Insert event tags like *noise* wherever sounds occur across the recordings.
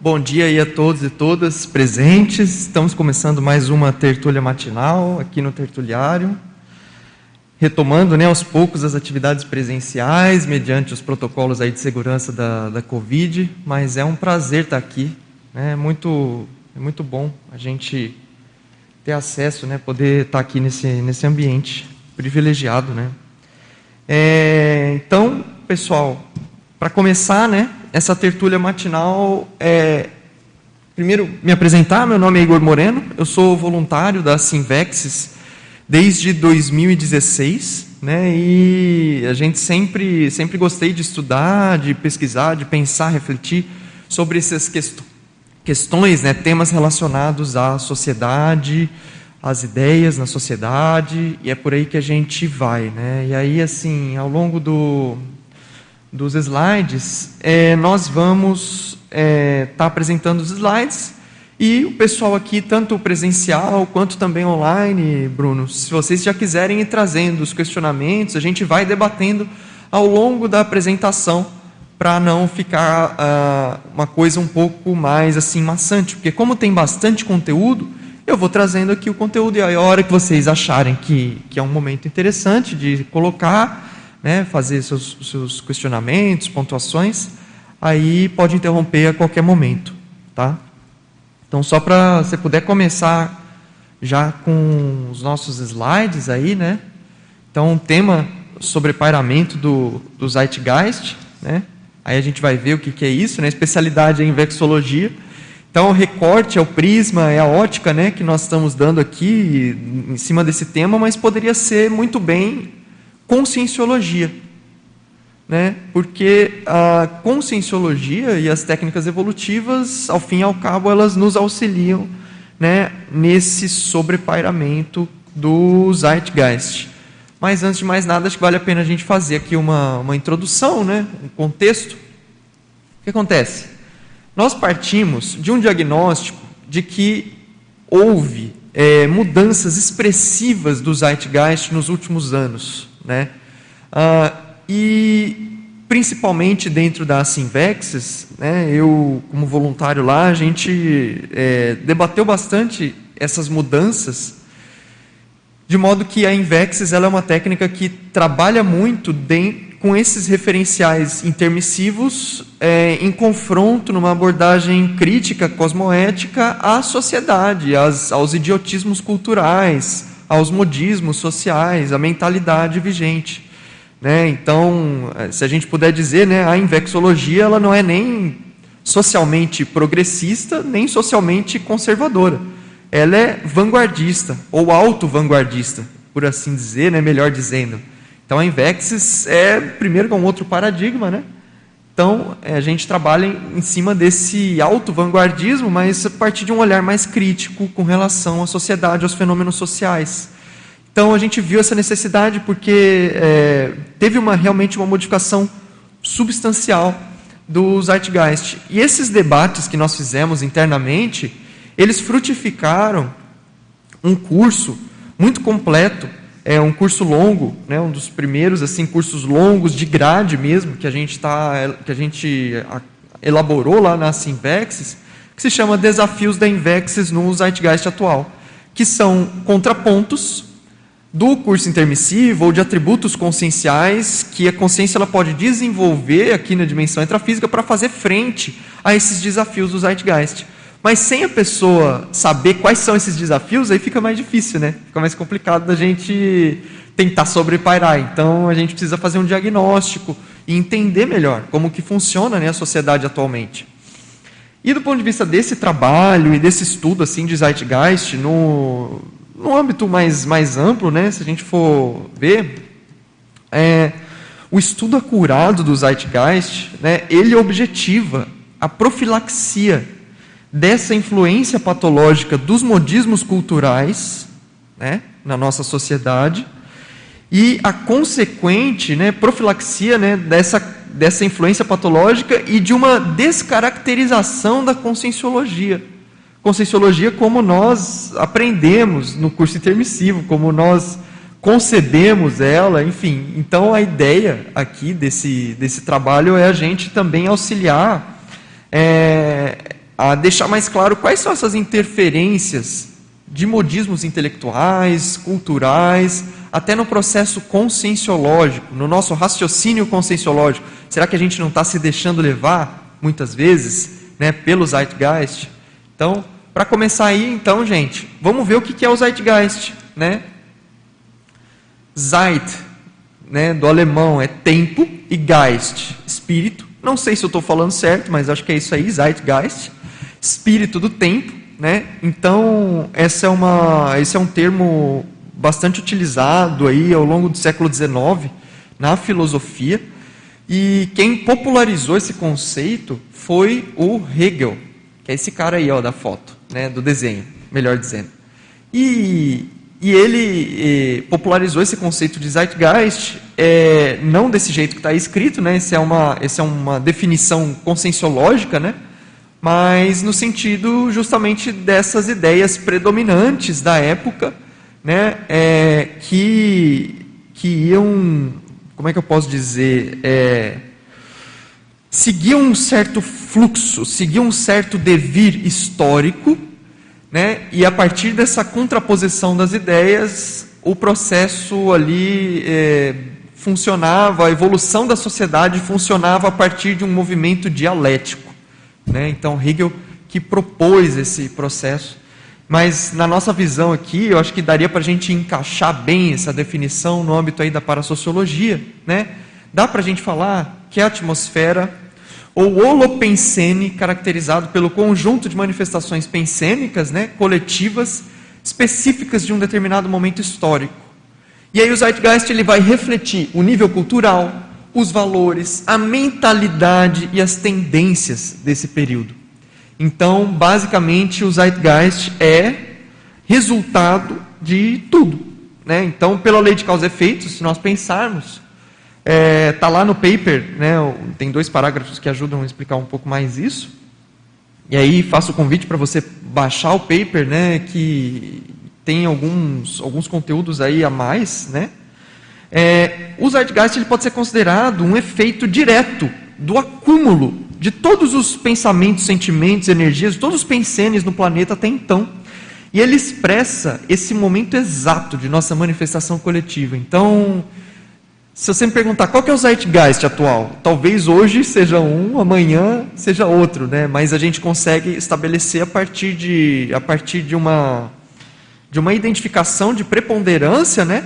Bom dia aí a todos e todas presentes. Estamos começando mais uma tertúlia matinal aqui no Tertuliário. Retomando né, aos poucos as atividades presenciais, mediante os protocolos aí de segurança da, da Covid, mas é um prazer estar aqui. Né? É, muito, é muito bom a gente ter acesso, né, poder estar aqui nesse, nesse ambiente privilegiado. Né? É, então, pessoal, para começar, né, essa tertúlia matinal, é, primeiro me apresentar, meu nome é Igor Moreno, eu sou voluntário da Simvexis desde 2016, né, e a gente sempre, sempre gostei de estudar, de pesquisar, de pensar, refletir sobre essas quest questões, né, temas relacionados à sociedade, às ideias na sociedade, e é por aí que a gente vai, né, e aí, assim, ao longo do, dos slides, é, nós vamos estar é, tá apresentando os slides e o pessoal aqui, tanto presencial quanto também online, Bruno, se vocês já quiserem ir trazendo os questionamentos, a gente vai debatendo ao longo da apresentação para não ficar uh, uma coisa um pouco mais assim maçante, porque como tem bastante conteúdo, eu vou trazendo aqui o conteúdo e a hora que vocês acharem que, que é um momento interessante de colocar, né, fazer seus, seus questionamentos, pontuações, aí pode interromper a qualquer momento, tá? Então, só para você puder começar já com os nossos slides aí, né? Então, o tema sobre pairamento do, do Zeitgeist, né? Aí a gente vai ver o que, que é isso, né? Especialidade em vexologia. Então, o recorte é o prisma, é a ótica, né? Que nós estamos dando aqui em cima desse tema, mas poderia ser muito bem conscienciologia. Né? Porque a conscienciologia e as técnicas evolutivas, ao fim e ao cabo, elas nos auxiliam né, nesse sobrepairamento do Zeitgeist. Mas antes de mais nada, acho que vale a pena a gente fazer aqui uma, uma introdução, né, um contexto. O que acontece? Nós partimos de um diagnóstico de que houve é, mudanças expressivas do Zeitgeist nos últimos anos. Né? Ah, e principalmente dentro da Simvexes, né, eu como voluntário lá, a gente é, debateu bastante essas mudanças, de modo que a Invexes ela é uma técnica que trabalha muito dentro, com esses referenciais intermissivos é, em confronto numa abordagem crítica, cosmoética à sociedade, às, aos idiotismos culturais, aos modismos sociais, à mentalidade vigente. Né? Então, se a gente puder dizer, né, a invexologia ela não é nem socialmente progressista, nem socialmente conservadora. Ela é vanguardista, ou auto-vanguardista, por assim dizer, né, melhor dizendo. Então, a Invexis é, primeiro, é um outro paradigma, né? Então, é, a gente trabalha em, cima desse auto-vanguardismo, mas a partir de um olhar mais crítico com relação à sociedade, aos fenômenos sociais. Então, a gente viu essa necessidade porque é, teve uma, realmente uma modificação substancial do Zeitgeist. E esses debates que nós fizemos internamente, eles frutificaram um curso muito completo é um curso longo, né, um dos primeiros assim cursos longos de grade mesmo que a gente tá, que a gente elaborou lá na Simvexes, que se chama Desafios da Invexes no Zeitgeist atual, que são contrapontos do curso intermissivo ou de atributos conscienciais que a consciência ela pode desenvolver aqui na dimensão intrafísica para fazer frente a esses desafios do Zeitgeist. Mas sem a pessoa saber quais são esses desafios, aí fica mais difícil, né? Fica mais complicado da gente tentar sobrepairar. Então a gente precisa fazer um diagnóstico e entender melhor como que funciona né, a sociedade atualmente. E do ponto de vista desse trabalho e desse estudo assim de Zeitgeist, no, no âmbito mais, mais amplo, né, se a gente for ver, é, o estudo acurado do Zeitgeist, né, ele objetiva a profilaxia dessa influência patológica dos modismos culturais né, na nossa sociedade e a consequente né, profilaxia né, dessa, dessa influência patológica e de uma descaracterização da conscienciologia. Conscienciologia como nós aprendemos no curso intermissivo, como nós concebemos ela, enfim. Então a ideia aqui desse, desse trabalho é a gente também auxiliar é, a deixar mais claro quais são essas interferências de modismos intelectuais, culturais, até no processo conscienciológico, no nosso raciocínio conscienciológico. Será que a gente não está se deixando levar, muitas vezes, né, pelo Zeitgeist? Então, para começar aí, então, gente, vamos ver o que é o Zeitgeist, né? Zeit, né, do alemão, é tempo, e Geist, espírito. Não sei se eu estou falando certo, mas acho que é isso aí, Zeitgeist, espírito do tempo, né? Então, essa é uma, esse é um termo bastante utilizado aí ao longo do século XIX na filosofia. E quem popularizou esse conceito foi o Hegel, que é esse cara aí ó, da foto, né, do desenho, melhor dizendo. E, e ele eh, popularizou esse conceito de Zeitgeist, é, não desse jeito que está escrito, né, essa é, uma, essa é uma definição conscienciológica, né, mas no sentido justamente dessas ideias predominantes da época, né, é, que, que iam, como é que eu posso dizer, é, seguiam um certo fluxo, seguiam um certo devir histórico, né, e a partir dessa contraposição das ideias, o processo ali é, funcionava, a evolução da sociedade funcionava a partir de um movimento dialético. Né? Então, Hegel que propôs esse processo mas na nossa visão aqui, eu acho que daria para a gente encaixar bem essa definição no âmbito aí da parasociologia, né? Dá para a gente falar que a atmosfera ou holopensene, caracterizado pelo conjunto de manifestações pensênicas, né, coletivas, específicas de um determinado momento histórico. E aí o Zeitgeist ele vai refletir o nível cultural, os valores, a mentalidade e as tendências desse período. Então, basicamente, o Zeitgeist é resultado de tudo. Né? Então, pela lei de causa e efeito, se nós pensarmos, está é, tá lá no paper, né, tem dois parágrafos que ajudam a explicar um pouco mais isso. E aí faço o convite para você baixar o paper, né, que tem alguns, alguns conteúdos aí a mais. Né? É, o Zeitgeist ele pode ser considerado um efeito direto do acúmulo de todos os pensamentos, sentimentos, energias, todos os pensenes no planeta até então. E ele expressa esse momento exato de nossa manifestação coletiva. Então, se você me perguntar qual é o Zeitgeist atual, talvez hoje seja um, amanhã seja outro, né? Mas a gente consegue estabelecer a partir de, a partir de uma de uma identificação de preponderância, né?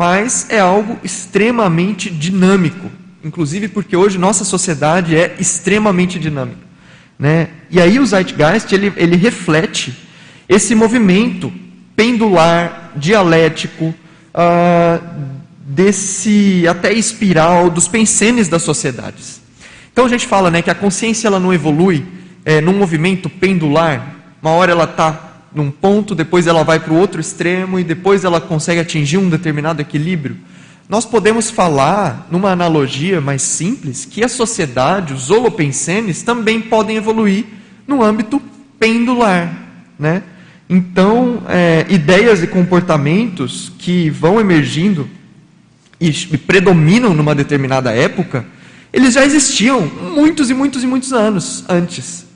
Mas é algo extremamente dinâmico inclusive porque hoje nossa sociedade é extremamente dinâmica. Né? E aí o Zeitgeist ele, ele reflete esse movimento pendular, dialético, uh, desse até espiral dos pensenes das sociedades. Então a gente fala né, que a consciência ela não evolui é, num movimento pendular. Uma hora ela está num ponto, depois ela vai para o outro extremo e depois ela consegue atingir um determinado equilíbrio. Nós podemos falar, numa analogia mais simples, que a sociedade, os holopensenes, também podem evoluir no âmbito pendular. Né? Então, é, ideias e comportamentos que vão emergindo e predominam numa determinada época, eles já existiam muitos e muitos e muitos anos antes.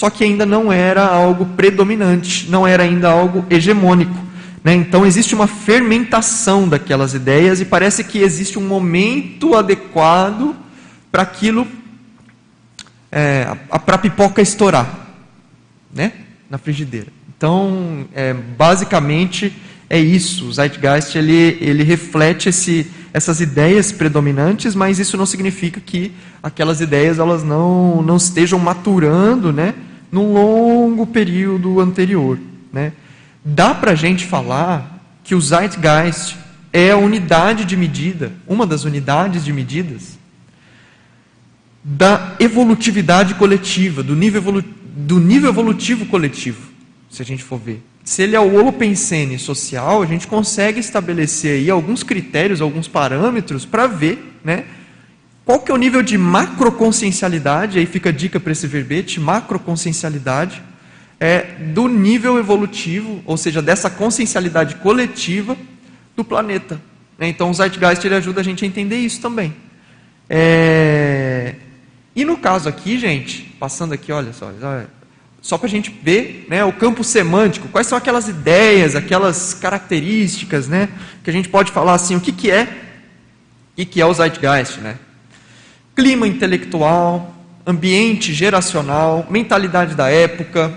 Só que ainda não era algo predominante, não era ainda algo hegemônico. Né? Então existe uma fermentação daquelas ideias e parece que existe um momento adequado para aquilo, é, para a pipoca estourar, né? na frigideira. Então, é, basicamente é isso. O Zeitgeist ele, ele reflete esse, essas ideias predominantes, mas isso não significa que aquelas ideias elas não, não estejam maturando, né, num longo período anterior, né? Dá para a gente falar que o Zeitgeist é a unidade de medida, uma das unidades de medidas da evolutividade coletiva, do nível, evolu do nível evolutivo coletivo, se a gente for ver. Se ele é o holopensene social, a gente consegue estabelecer aí alguns critérios, alguns parâmetros para ver, né, qual que é o nível de macroconsciencialidade, aí fica a dica para esse verbete, macroconsciencialidade, é, do nível evolutivo, ou seja, dessa consciencialidade coletiva do planeta. Né? Então, o Zeitgeist ele ajuda a gente a entender isso também. É... E no caso aqui, gente, passando aqui, olha só, só para a gente ver né, o campo semântico, quais são aquelas ideias, aquelas características né, que a gente pode falar assim, o que, que é o que, que é o Zeitgeist, né? Clima intelectual, ambiente geracional, mentalidade da época,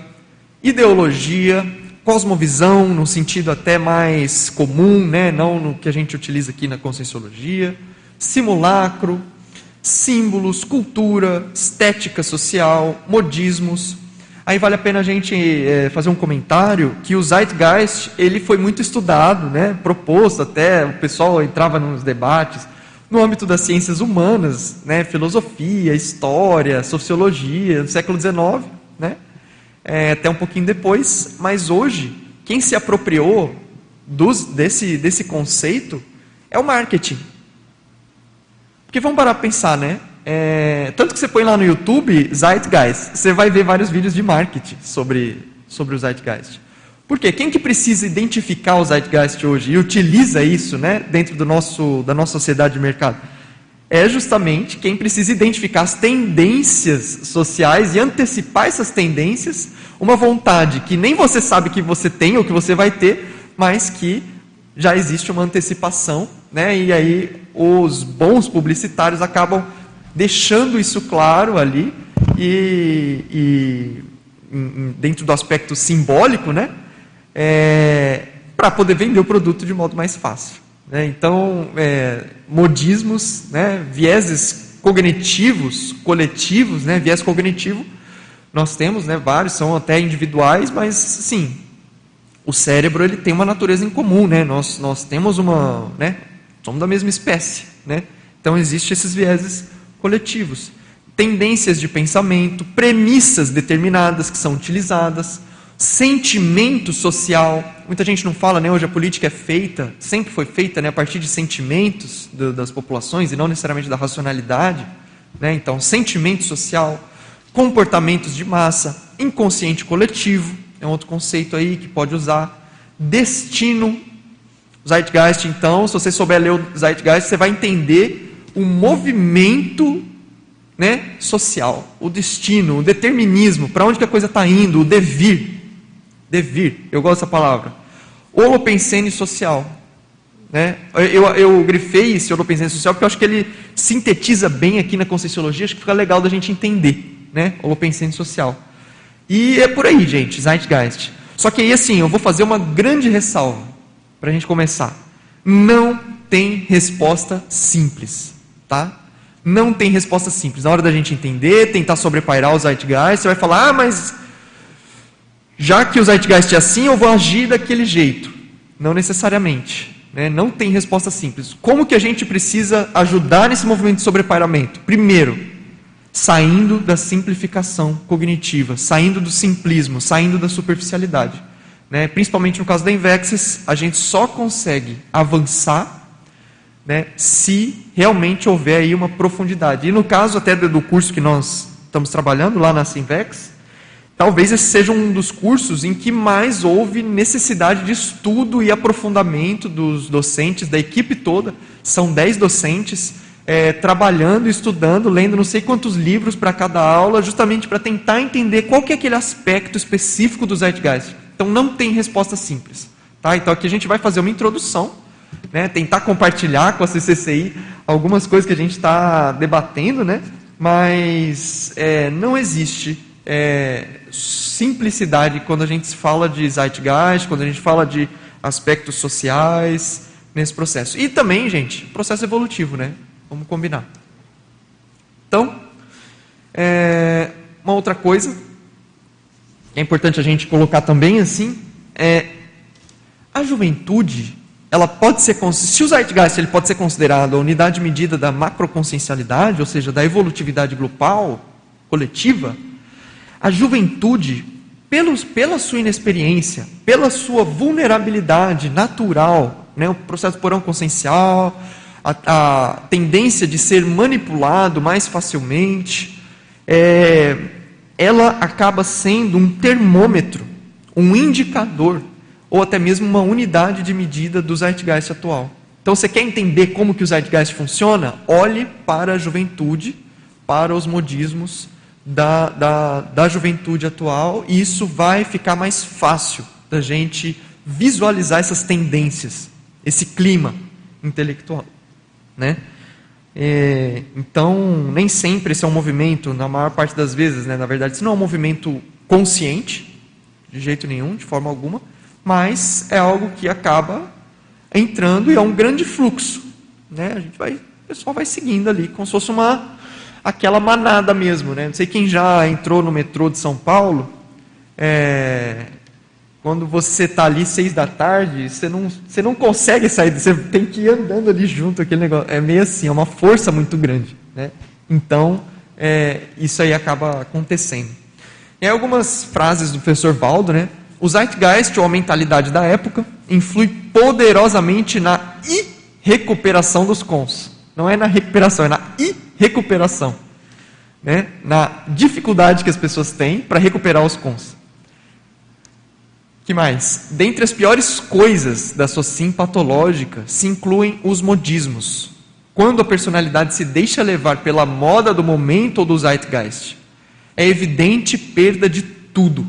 ideologia, cosmovisão, no sentido até mais comum, né? não no que a gente utiliza aqui na conscienciologia, simulacro, símbolos, cultura, estética social, modismos. Aí vale a pena a gente é, fazer um comentário que o Zeitgeist ele foi muito estudado, né? proposto até, o pessoal entrava nos debates no âmbito das ciências humanas, né? filosofia, história, sociologia, do século XIX, né? é, até um pouquinho depois, mas hoje, quem se apropriou dos, desse, desse conceito é o marketing. Porque vamos parar para pensar, né? É, tanto que você põe lá no YouTube Zeitgeist, você vai ver vários vídeos de marketing sobre, sobre o Zeitgeist. Por quê? Quem que precisa identificar o Zeitgeist hoje e utiliza isso né, dentro do nosso, da nossa sociedade de mercado? é justamente quem precisa identificar as tendências sociais e antecipar essas tendências, uma vontade que nem você sabe que você tem ou que você vai ter, mas que já existe uma antecipação, né? E aí os bons publicitários acabam deixando isso claro ali e, e dentro do aspecto simbólico, né? É, para poder vender o produto de modo mais fácil. Né? Então, é, modismos, né? vieses cognitivos, coletivos, né? viés cognitivo, nós temos né? vários, são até individuais, mas sim, o cérebro ele tem uma natureza em comum, né? nós, nós temos uma. Né? somos da mesma espécie. Né? Então, existem esses vieses coletivos. Tendências de pensamento, premissas determinadas que são utilizadas sentimento social. Muita gente não fala, né? Hoje a política é feita, sempre foi feita, né? A partir de sentimentos do, das populações e não necessariamente da racionalidade, né? Então, sentimento social, comportamentos de massa, inconsciente coletivo é um outro conceito aí que pode usar. Destino, Zeitgeist. Então, se você souber ler o Zeitgeist, você vai entender o movimento né, social, o destino, o determinismo, para onde que a coisa está indo, o devir devir, eu gosto dessa palavra. Holopensene social. Né? Eu, eu grifei esse holopensene social porque eu acho que ele sintetiza bem aqui na Conscienciologia, acho que fica legal da gente entender. Né? Holopensene social. E é por aí, gente, Zeitgeist. Só que aí, assim, eu vou fazer uma grande ressalva para a gente começar. Não tem resposta simples, tá? Não tem resposta simples. Na hora da gente entender, tentar sobrepairar o Zeitgeist, você vai falar, ah, mas já que o Zeitgeist é assim, eu vou agir daquele jeito. Não necessariamente. Né? Não tem resposta simples. Como que a gente precisa ajudar nesse movimento de sobrepairamento? Primeiro, saindo da simplificação cognitiva, saindo do simplismo, saindo da superficialidade. Né? Principalmente no caso da Invexis, a gente só consegue avançar né, se realmente houver aí uma profundidade. E no caso até do curso que nós estamos trabalhando lá na Sinvex, Talvez esse seja um dos cursos em que mais houve necessidade de estudo e aprofundamento dos docentes, da equipe toda. São dez docentes é, trabalhando, estudando, lendo não sei quantos livros para cada aula, justamente para tentar entender qual que é aquele aspecto específico do Zeitgeist. Então não tem resposta simples. Tá? Então aqui a gente vai fazer uma introdução, né? tentar compartilhar com a CCCI algumas coisas que a gente está debatendo, né? mas é, não existe é, simplicidade quando a gente fala de zeitgeist, quando a gente fala de aspectos sociais nesse processo. E também, gente, processo evolutivo, né? Vamos combinar. Então, é, uma outra coisa que é importante a gente colocar também assim é a juventude ela pode ser se o zeitgeist ele pode ser considerado a unidade medida da macroconsciencialidade, ou seja, da evolutividade global coletiva, a juventude, pelos, pela sua inexperiência, pela sua vulnerabilidade natural, né, o processo porão consciencial, a, a tendência de ser manipulado mais facilmente, é, ela acaba sendo um termômetro, um indicador, ou até mesmo uma unidade de medida do Zeitgeist atual. Então, você quer entender como que o Zeitgeist funciona? Olhe para a juventude, para os modismos da, da, da juventude atual, e isso vai ficar mais fácil da gente visualizar essas tendências, esse clima intelectual. Né? É, então, nem sempre esse é um movimento, na maior parte das vezes, né, na verdade, isso não é um movimento consciente, de jeito nenhum, de forma alguma, mas é algo que acaba entrando e é um grande fluxo. Né? A gente vai, o pessoal vai seguindo ali, como se fosse uma, aquela manada mesmo. Né? Não sei quem já entrou no metrô de São Paulo, é, quando você está ali seis da tarde, você não, você não consegue sair, você tem que ir andando ali junto, aquele negócio. É meio assim, é uma força muito grande. Né? Então, é, isso aí acaba acontecendo. E algumas frases do professor Valdo, né? O Zeitgeist, ou a mentalidade da época, influi poderosamente na recuperação dos cons. Não é na recuperação, é na recuperação. Né? Na dificuldade que as pessoas têm para recuperar os cons que mais? Dentre as piores coisas da socin patológica se incluem os modismos. Quando a personalidade se deixa levar pela moda do momento ou do zeitgeist, é evidente perda de tudo.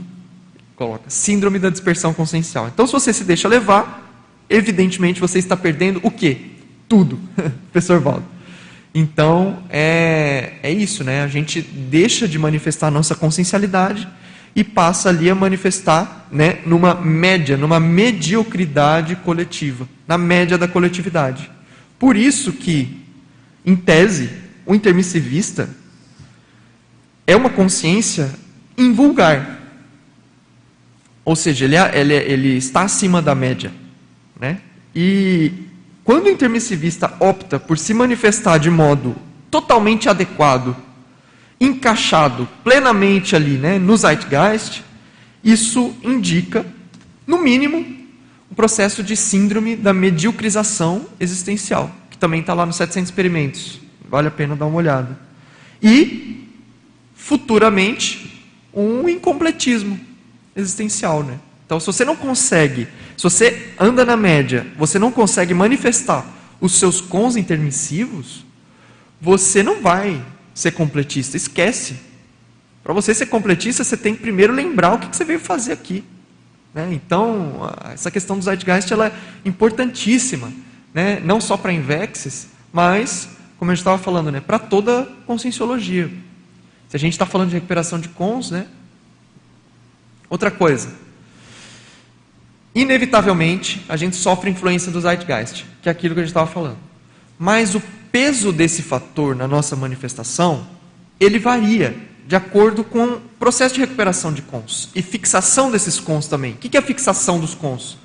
Coloca síndrome da dispersão consciencial. Então, se você se deixa levar, evidentemente você está perdendo o quê? Tudo, *laughs* professor Valdo. Então, é, é isso, né? A gente deixa de manifestar a nossa consciencialidade e passa ali a manifestar né, numa média, numa mediocridade coletiva, na média da coletividade. Por isso que, em tese, o intermissivista é uma consciência invulgar. Ou seja, ele, é, ele, é, ele está acima da média. Né? E quando o intermissivista opta por se manifestar de modo totalmente adequado encaixado plenamente ali né, no Zeitgeist, isso indica, no mínimo, um processo de síndrome da mediocrização existencial, que também está lá nos 700 experimentos. Vale a pena dar uma olhada. E, futuramente, um incompletismo existencial. Né? Então, se você não consegue, se você anda na média, você não consegue manifestar os seus cons intermissivos, você não vai ser completista. Esquece. Para você ser completista, você tem que primeiro lembrar o que você veio fazer aqui. Né? Então, essa questão do Zeitgeist ela é importantíssima. Né? Não só para Invexes, mas, como eu estava falando, né? para toda conscienciologia. Se a gente está falando de recuperação de cons, né? Outra coisa. Inevitavelmente, a gente sofre influência do Zeitgeist, que é aquilo que a gente estava falando. Mas o peso desse fator na nossa manifestação, ele varia de acordo com o processo de recuperação de cons e fixação desses cons também. O que é a fixação dos cons?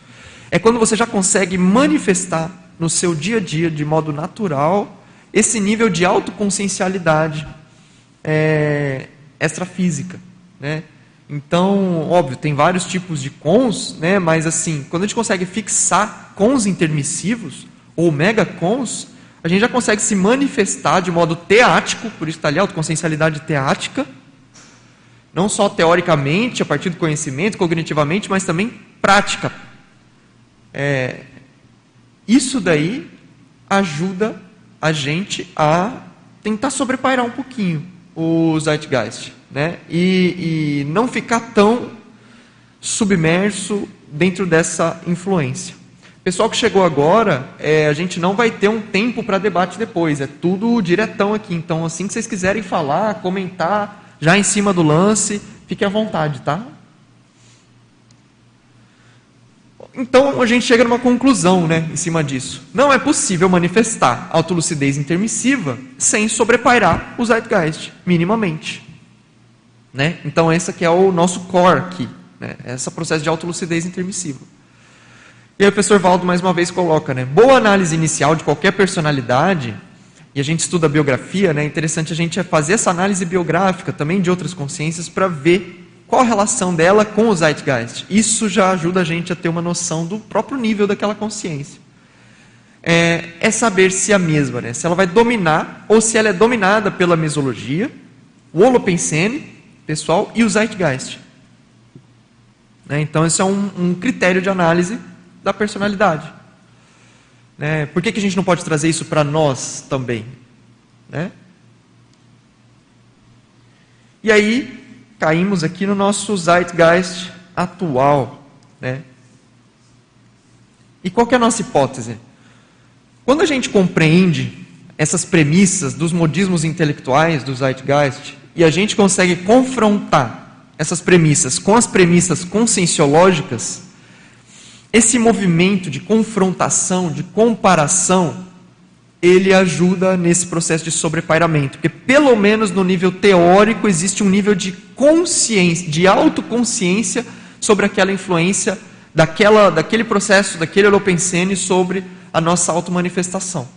É quando você já consegue manifestar no seu dia a dia, de modo natural, esse nível de autoconsciencialidade é, extrafísica. Né? Então, óbvio, tem vários tipos de cons, né? mas assim, quando a gente consegue fixar cons intermissivos ou mega cons, a gente já consegue se manifestar de modo teático, por isso está ali a autoconsciencialidade teática, não só teoricamente, a partir do conhecimento, cognitivamente, mas também prática. É, isso daí ajuda a gente a tentar sobrepairar um pouquinho o Zeitgeist, né? E, e não ficar tão submerso dentro dessa influência. Pessoal que chegou agora, é, a gente não vai ter um tempo para debate depois, é tudo diretão aqui. Então, assim que vocês quiserem falar, comentar, já em cima do lance, fique à vontade, tá? Então a gente chega numa conclusão, né, em cima disso. Não é possível manifestar autolucidez intermissiva sem sobrepairar o Zeitgeist, minimamente. Né? Então esse aqui é o nosso core aqui, né? esse processo de autolucidez intermissiva. E aí o professor Valdo mais uma vez coloca, né? Boa análise inicial de qualquer personalidade, e a gente estuda a biografia, né? É interessante a gente fazer essa análise biográfica também de outras consciências para ver qual a relação dela com o Zeitgeist. Isso já ajuda a gente a ter uma noção do próprio nível daquela consciência. É, é saber se a mesma, né? se ela vai dominar ou se ela é dominada pela mesologia, o Holopensene, pessoal, e o Zeitgeist. Né? Então, esse é um, um critério de análise da personalidade. Né? Por que, que a gente não pode trazer isso para nós também? Né? E aí caímos aqui no nosso zeitgeist atual, né? E qual é a nossa hipótese? Quando a gente compreende essas premissas dos modismos intelectuais do zeitgeist e a gente consegue confrontar essas premissas com as premissas conscienciológicas, esse movimento de confrontação, de comparação, ele ajuda nesse processo de sobrepairamento, porque pelo menos no nível teórico existe um nível de consciência, de autoconsciência sobre aquela influência daquela, daquele processo, daquele holopensene sobre a nossa automanifestação.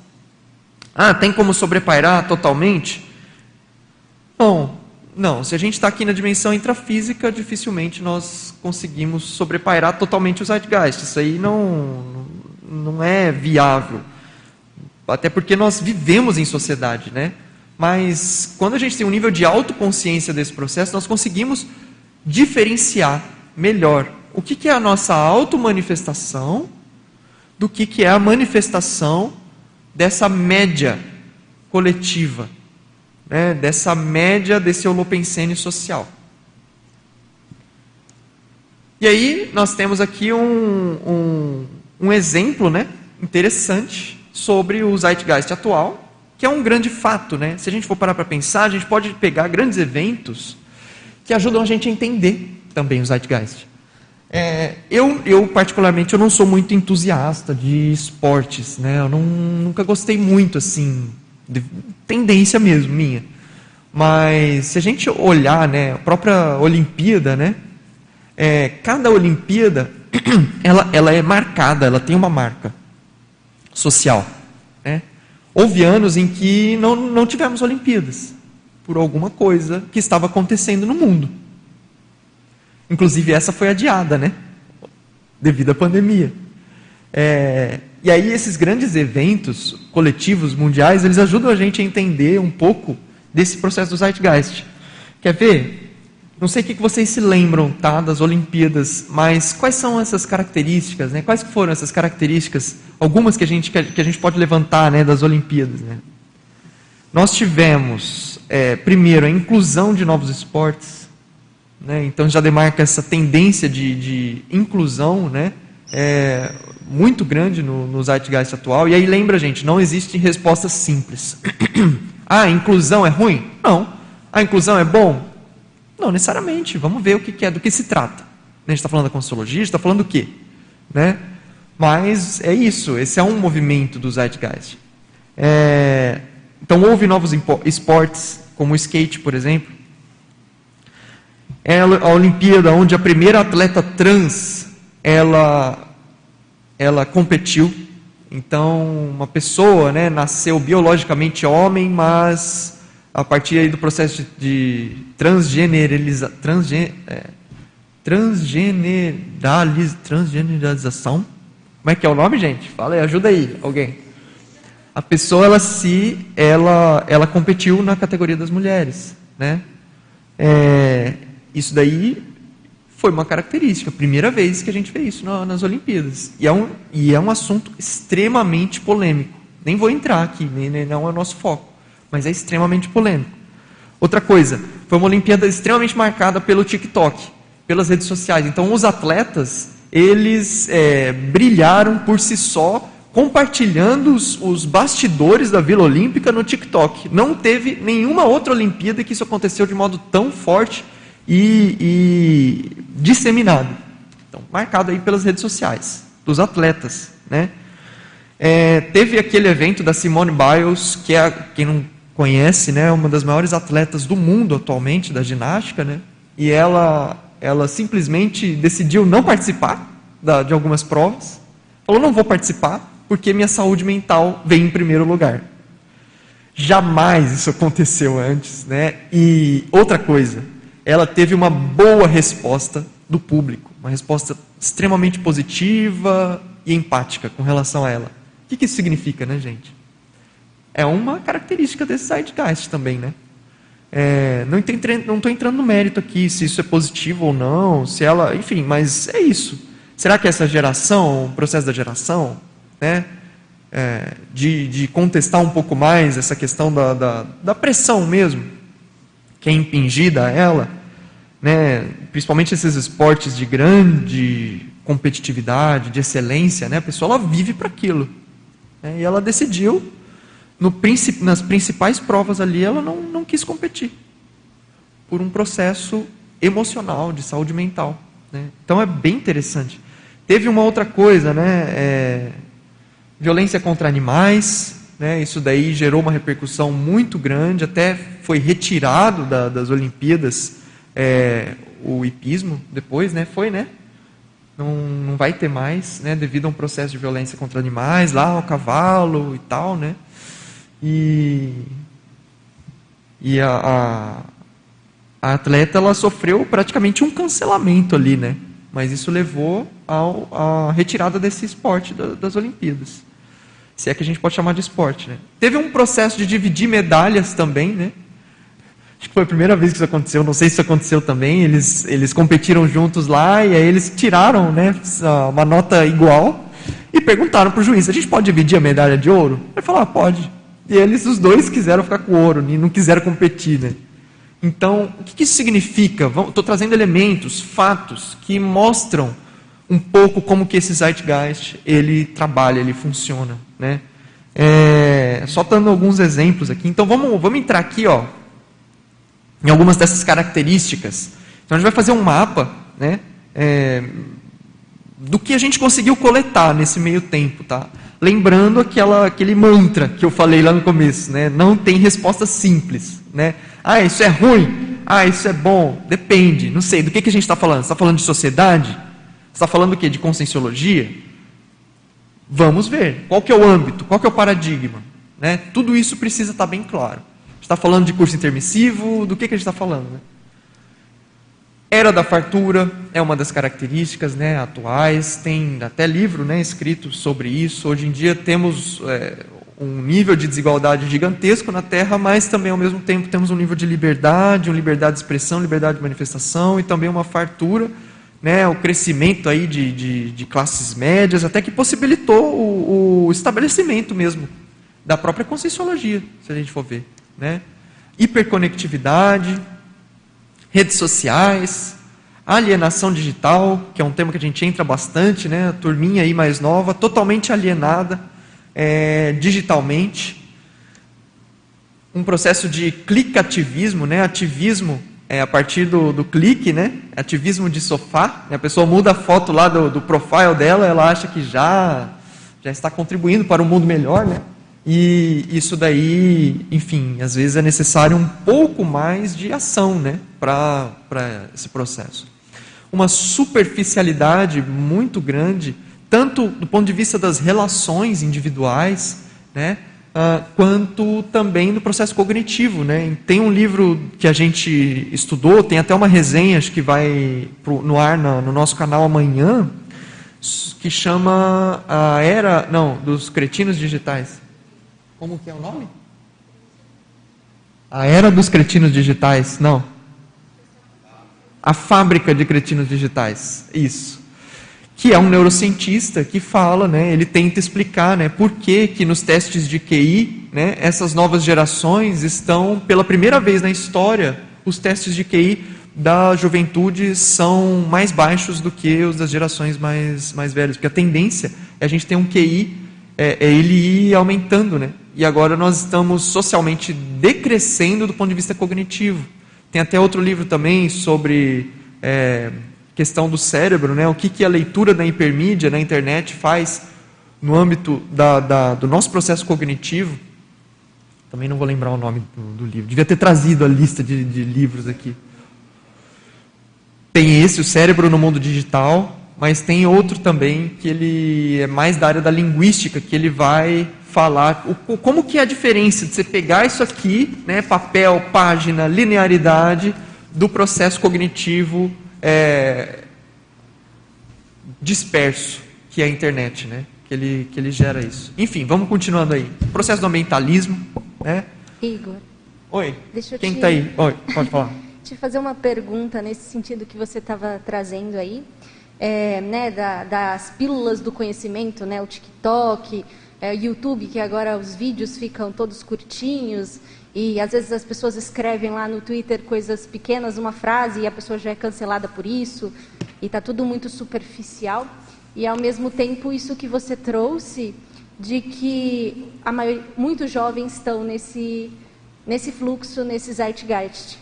Ah, tem como sobrepairar totalmente? Bom, não. Se a gente está aqui na dimensão intrafísica, dificilmente nós conseguimos sobrepairar totalmente o zeitgeist. Isso aí não, não é viável. Até porque nós vivemos em sociedade, né? Mas quando a gente tem um nível de autoconsciência desse processo, nós conseguimos diferenciar melhor o que, que é a nossa automanifestação do que, que é a manifestação dessa média coletiva, né? dessa média desse holopensene social. E aí nós temos aqui um, um, um exemplo né, interessante sobre o Zeitgeist atual, que é um grande fato. Né? Se a gente for parar para pensar, a gente pode pegar grandes eventos que ajudam a gente a entender também o Zeitgeist. É, eu, eu, particularmente, eu não sou muito entusiasta de esportes, né? Eu não, nunca gostei muito, assim, de tendência mesmo, minha. Mas, se a gente olhar, né, a própria Olimpíada, né? É, cada Olimpíada, *clears throat* ela, ela é marcada, ela tem uma marca social, né? Houve anos em que não, não tivemos Olimpíadas, por alguma coisa que estava acontecendo no mundo. Inclusive, essa foi adiada, né? Devido à pandemia. É, e aí, esses grandes eventos coletivos mundiais, eles ajudam a gente a entender um pouco desse processo do Zeitgeist. Quer ver? Não sei o que vocês se lembram tá, das Olimpíadas, mas quais são essas características? Né? Quais foram essas características? Algumas que a gente, que a gente pode levantar né, das Olimpíadas. Né? Nós tivemos, é, primeiro, a inclusão de novos esportes, né? Então já demarca essa tendência de, de inclusão né? É muito grande no, no Zeitgeist atual. E aí lembra, gente, não existe resposta simples. *clears throat* ah, inclusão é ruim? Não. A inclusão é bom? Não necessariamente. Vamos ver o que, é, do que se trata. A gente está falando da Consciologia, está falando do quê? Né? Mas é isso, esse é um movimento do Zeitgeist. É, então houve novos esportes, como o skate, por exemplo, é a Olimpíada onde a primeira atleta trans ela ela competiu. Então, uma pessoa, né, nasceu biologicamente homem, mas a partir do processo de, transgeneraliza, transgen, é, transgeneraliz, transgeneralização. Como é que é o nome, gente? Fala aí, ajuda aí, alguém. A pessoa ela se ela ela competiu na categoria das mulheres, né? É, isso daí foi uma característica, primeira vez que a gente vê isso nas Olimpíadas. E é um, e é um assunto extremamente polêmico. Nem vou entrar aqui, nem, nem, não é o nosso foco, mas é extremamente polêmico. Outra coisa, foi uma Olimpíada extremamente marcada pelo TikTok, pelas redes sociais. Então, os atletas, eles é, brilharam por si só, compartilhando os, os bastidores da Vila Olímpica no TikTok. Não teve nenhuma outra Olimpíada que isso aconteceu de modo tão forte e, e disseminado. Então, marcado aí pelas redes sociais, dos atletas. Né? É, teve aquele evento da Simone Biles, que é, quem não conhece, né, uma das maiores atletas do mundo atualmente da ginástica, né? e ela, ela simplesmente decidiu não participar da, de algumas provas. Falou: não vou participar porque minha saúde mental vem em primeiro lugar. Jamais isso aconteceu antes, né? E outra coisa, ela teve uma boa resposta do público, uma resposta extremamente positiva e empática com relação a ela. O que, que isso significa, né, gente? É uma característica desse zeitgeist também, né? É, não estou entrando no mérito aqui se isso é positivo ou não, se ela, enfim, mas é isso. Será que essa geração, o processo da geração, né, é, de, de, contestar um pouco mais essa questão da, da, da pressão mesmo, que é impingida a ela, né, principalmente esses esportes de grande competitividade, de excelência, né, a pessoa ela vive para aquilo. Né, e ela decidiu, no, nas principais provas ali, ela não, não quis competir, por um processo emocional, de saúde mental. Né. Então é bem interessante. Teve uma outra coisa, né, é, violência contra animais, né, isso daí gerou uma repercussão muito grande, até foi retirado da, das Olimpíadas é, o hipismo depois, né? Foi, né? Não, não vai ter mais, né? Devido a um processo de violência contra animais, lá o cavalo e tal, né? E, e a, a, a atleta ela sofreu praticamente um cancelamento ali, né? Mas isso levou à retirada desse esporte da, das Olimpíadas. Se é que a gente pode chamar de esporte, né? Teve um processo de dividir medalhas também, né? Acho que foi a primeira vez que isso aconteceu, não sei se isso aconteceu também. Eles, eles competiram juntos lá e aí eles tiraram né, uma nota igual e perguntaram para o juiz: a gente pode dividir a medalha de ouro? Ele falou: ah, pode. E eles, os dois, quiseram ficar com ouro e não quiseram competir. Né? Então, o que, isso significa? Estou trazendo elementos, fatos que mostram um pouco como que esse Zeitgeist ele trabalha, ele funciona. Né? É, só dando alguns exemplos aqui. Então, vamos, vamos entrar aqui, ó em algumas dessas características. Então a gente vai fazer um mapa né, é, do que a gente conseguiu coletar nesse meio tempo. Tá? Lembrando aquela, aquele mantra que eu falei lá no começo, né? não tem resposta simples. Né? Ah, isso é ruim, ah, isso é bom, depende, não sei, do que, que a gente está falando? Está falando de sociedade? Está falando do quê? De conscienciologia? Vamos ver, qual que é o âmbito, qual que é o paradigma? Né? Tudo isso precisa estar tá bem claro está falando de curso intermissivo, do que, que a gente está falando? Né? Era da fartura é uma das características né, atuais, tem até livro né, escrito sobre isso. Hoje em dia temos é, um nível de desigualdade gigantesco na Terra, mas também ao mesmo tempo temos um nível de liberdade, uma liberdade de expressão, liberdade de manifestação e também uma fartura, né, o crescimento aí de, de, de classes médias, até que possibilitou o, o estabelecimento mesmo da própria conscienciologia, se a gente for ver né? hiperconectividade, redes sociais, alienação digital, que é um tema que a gente entra bastante, né? a turminha aí mais nova, totalmente alienada é, digitalmente, um processo de clicativismo, né? ativismo é, a partir do, do clique, né? ativismo de sofá, a pessoa muda a foto lá do, do profile dela, ela acha que já, já está contribuindo para um mundo melhor, né? E isso daí, enfim, às vezes é necessário um pouco mais de ação né, para esse processo. Uma superficialidade muito grande, tanto do ponto de vista das relações individuais, né, uh, quanto também no processo cognitivo. Né? Tem um livro que a gente estudou, tem até uma resenha acho que vai pro, no ar na, no nosso canal amanhã, que chama a Era, não, dos Cretinos Digitais como que é o nome? A era dos cretinos digitais, não. A fábrica de cretinos digitais, isso. Que é um neurocientista que fala, né, ele tenta explicar, né, por que que nos testes de QI, né, essas novas gerações estão pela primeira vez na história, os testes de QI da juventude são mais baixos do que os das gerações mais mais velhas, porque a tendência é a gente ter um QI é, é ele ir aumentando, né? e agora nós estamos socialmente decrescendo do ponto de vista cognitivo. Tem até outro livro também sobre é, questão do cérebro, né? o que, que a leitura da hipermídia na internet faz no âmbito da, da, do nosso processo cognitivo. Também não vou lembrar o nome do, do livro. Devia ter trazido a lista de, de livros aqui. Tem esse, o cérebro no mundo digital, mas tem outro também que ele é mais da área da linguística, que ele vai falar o, como que é a diferença de você pegar isso aqui, né, papel, página, linearidade, do processo cognitivo é, disperso que é a internet, né? Que ele, que ele gera isso. Enfim, vamos continuando aí. Processo do ambientalismo, né? Igor. Oi. Deixa eu Quem está te... aí? Oi, pode falar. *laughs* te fazer uma pergunta nesse sentido que você estava trazendo aí, é, né, da, das pílulas do conhecimento, né, o TikTok, é, YouTube, que agora os vídeos ficam todos curtinhos, E às vezes as pessoas escrevem lá no Twitter coisas pequenas, uma frase, e a pessoa já é cancelada por isso, e está tudo muito superficial. E ao mesmo tempo, isso que você trouxe, de que muitos jovens estão nesse, nesse fluxo, nesse zeitgeist.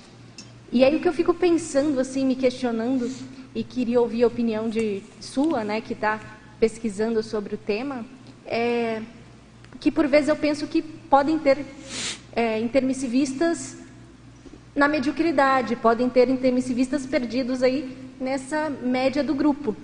E aí o que eu fico pensando, assim, me questionando, e queria ouvir a opinião de sua, né, que está pesquisando sobre o tema, é que por vezes eu penso que podem ter é, intermissivistas na mediocridade, podem ter intermissivistas perdidos aí nessa média do grupo.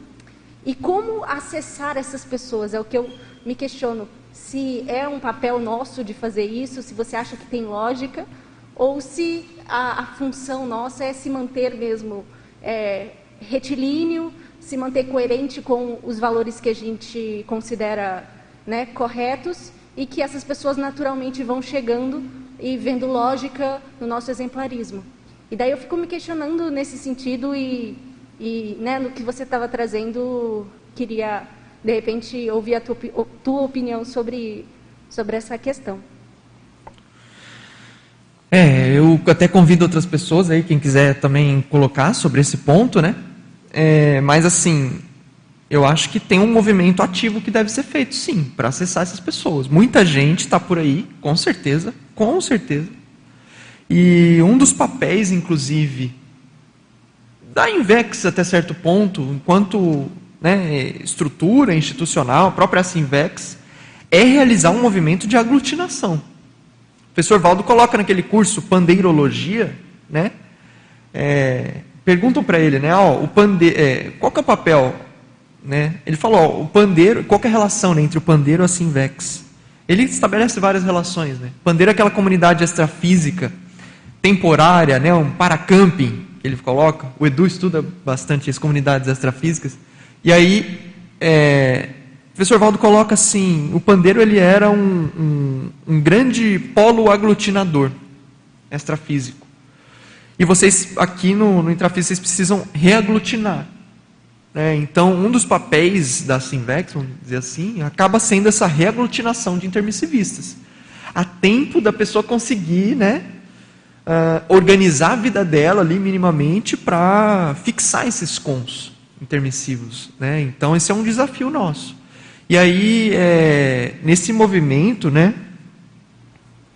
E como acessar essas pessoas? É o que eu me questiono. Se é um papel nosso de fazer isso, se você acha que tem lógica, ou se a, a função nossa é se manter mesmo é, retilíneo, se manter coerente com os valores que a gente considera né, corretos e que essas pessoas naturalmente vão chegando e vendo lógica no nosso exemplarismo. E daí eu fico me questionando nesse sentido e, e né, no que você estava trazendo, queria de repente ouvir a tua, tua opinião sobre, sobre essa questão. É, eu até convido outras pessoas aí, quem quiser também colocar sobre esse ponto, né? É, mas assim, eu acho que tem um movimento ativo que deve ser feito, sim, para acessar essas pessoas. Muita gente está por aí, com certeza, com certeza. E um dos papéis, inclusive, da Invex até certo ponto, enquanto né, estrutura institucional, a própria Invex, é realizar um movimento de aglutinação. O professor Valdo coloca naquele curso Pandeirologia, né? É, perguntam para ele, né? Ó, o pande é, qual que é o papel né? Ele falou, ó, o pandeiro, qual é a relação né, entre o pandeiro e a Sinvex? Ele estabelece várias relações. Né? Pandeiro é aquela comunidade extrafísica, temporária, né, um paracamping, que ele coloca. O Edu estuda bastante as comunidades extrafísicas. E aí, é, o professor Valdo coloca assim, o pandeiro ele era um, um, um grande polo aglutinador extrafísico. E vocês, aqui no, no intrafísico, vocês precisam reaglutinar. É, então, um dos papéis da Simvex, vamos dizer assim, acaba sendo essa reaglutinação de intermissivistas. A tempo da pessoa conseguir né, uh, organizar a vida dela ali minimamente para fixar esses cons intermissivos. Né? Então, esse é um desafio nosso. E aí, é, nesse movimento, né,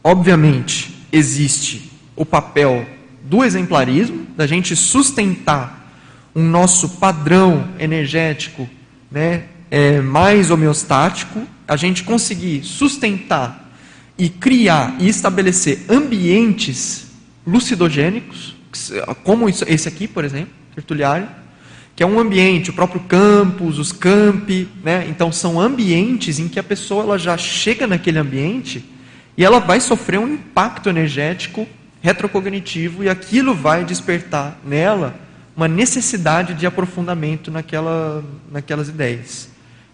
obviamente, existe o papel do exemplarismo, da gente sustentar um nosso padrão energético né, é, mais homeostático, a gente conseguir sustentar e criar e estabelecer ambientes lucidogênicos, como esse aqui, por exemplo, tertuliário, que é um ambiente, o próprio campus, os campi, né? então são ambientes em que a pessoa ela já chega naquele ambiente e ela vai sofrer um impacto energético retrocognitivo e aquilo vai despertar nela uma necessidade de aprofundamento naquela, naquelas ideias.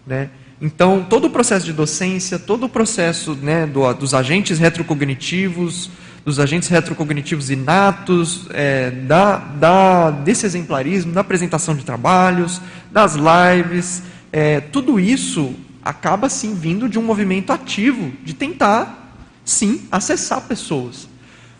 Né? Então, todo o processo de docência, todo o processo né, do, dos agentes retrocognitivos, dos agentes retrocognitivos inatos, é, da, da, desse exemplarismo, da apresentação de trabalhos, das lives, é, tudo isso acaba sim vindo de um movimento ativo de tentar, sim, acessar pessoas.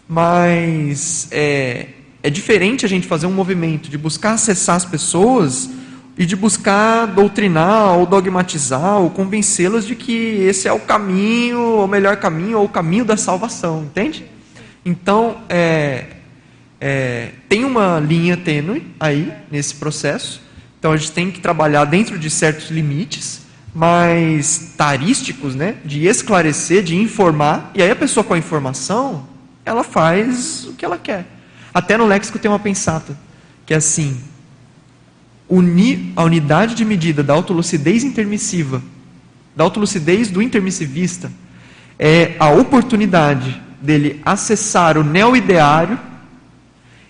Mas é, é diferente a gente fazer um movimento de buscar acessar as pessoas e de buscar doutrinar ou dogmatizar ou convencê-las de que esse é o caminho, o melhor caminho ou o caminho da salvação, entende? Então, é, é, tem uma linha tênue aí nesse processo. Então, a gente tem que trabalhar dentro de certos limites, mais tarísticos, né? De esclarecer, de informar. E aí a pessoa com a informação, ela faz o que ela quer. Até no léxico tem uma pensata, que é assim: uni, a unidade de medida da autolucidez intermissiva, da autolucidez do intermissivista, é a oportunidade dele acessar o neo-ideário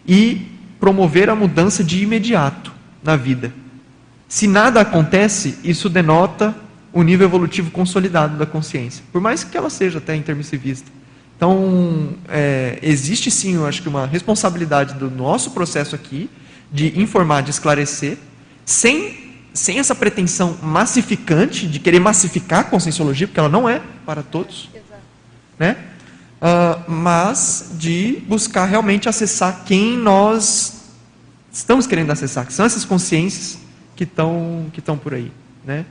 e promover a mudança de imediato na vida. Se nada acontece, isso denota o nível evolutivo consolidado da consciência, por mais que ela seja até intermissivista. Então, é, existe sim, eu acho que uma responsabilidade do nosso processo aqui de informar, de esclarecer, sem, sem essa pretensão massificante de querer massificar a conscienciologia, porque ela não é para todos. Né? uh, mas de buscar realmente acessar quem nós estamos querendo acessar, que são essas consciências que estão que estão por aí, né?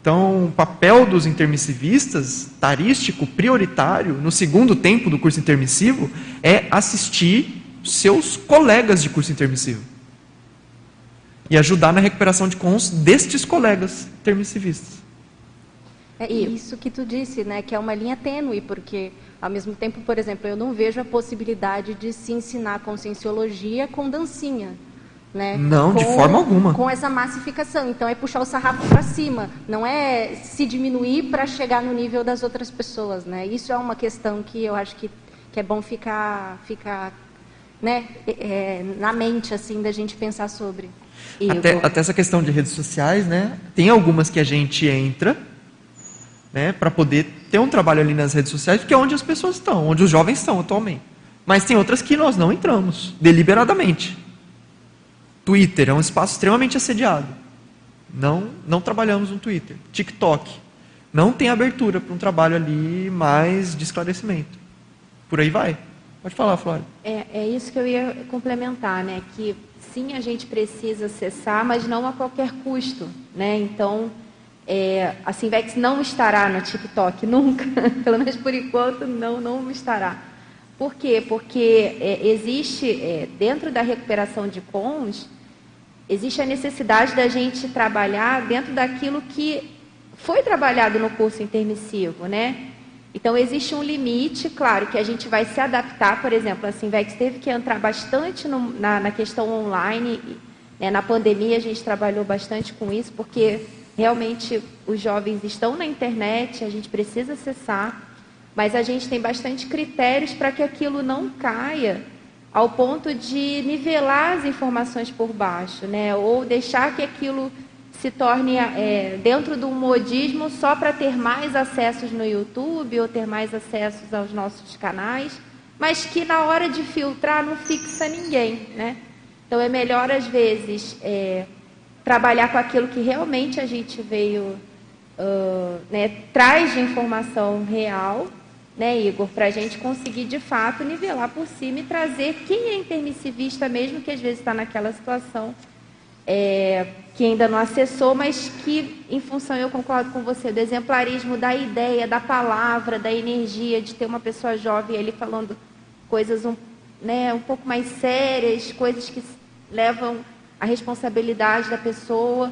Então, o papel dos intermissivistas, tarístico, prioritário, no segundo tempo do curso intermissivo, é assistir seus colegas de curso intermissivo. E ajudar na recuperação de cons destes colegas intermissivistas. É isso que tu disse, né? Que é uma linha tênue, porque ao mesmo tempo, por exemplo, eu não vejo a possibilidade de se ensinar conscienciologia com dancinha. Né? Não, com, de forma alguma. Com essa massificação. Então é puxar o sarrafo para cima, não é se diminuir para chegar no nível das outras pessoas. Né? Isso é uma questão que eu acho que, que é bom ficar, ficar né, é, na mente assim da gente pensar sobre. Até, até, essa questão de redes sociais, né? Tem algumas que a gente entra né, para poder ter um trabalho ali nas redes sociais, porque é onde as pessoas estão, onde os jovens estão atualmente. Mas tem outras que nós não entramos, deliberadamente. Twitter é um espaço extremamente assediado. Não, não trabalhamos no Twitter. TikTok não tem abertura para um trabalho ali mais de esclarecimento. Por aí vai. Pode falar, Flávia. É, é isso que eu ia complementar, né? Que sim, a gente precisa acessar, mas não a qualquer custo, né? Então, é, a Simvex não estará no TikTok *laughs* nunca, pelo menos por enquanto não, não estará. Por quê? Porque é, existe, é, dentro da recuperação de cons, existe a necessidade da gente trabalhar dentro daquilo que foi trabalhado no curso intermissivo, né? Então, existe um limite, claro, que a gente vai se adaptar. Por exemplo, a Simvex teve que entrar bastante no, na, na, questão online. Né? Na pandemia, a gente trabalhou bastante com isso, porque realmente os jovens estão na internet, a gente precisa acessar mas a gente tem bastante critérios para que aquilo não caia ao ponto de nivelar as informações por baixo, né? ou deixar que aquilo se torne é, dentro do modismo só para ter mais acessos no YouTube ou ter mais acessos aos nossos canais, mas que na hora de filtrar não fixa ninguém. Né? Então é melhor, às vezes, é, trabalhar com aquilo que realmente a gente veio, uh, né, traz de informação real né, Igor, para a gente conseguir de fato nivelar por cima e trazer quem é intermissivista mesmo, que às vezes está naquela situação é, que ainda não acessou, mas que, em função, eu concordo com você, do exemplarismo da ideia, da palavra, da energia, de ter uma pessoa jovem ali falando coisas um, né, um pouco mais sérias, coisas que levam a responsabilidade da pessoa.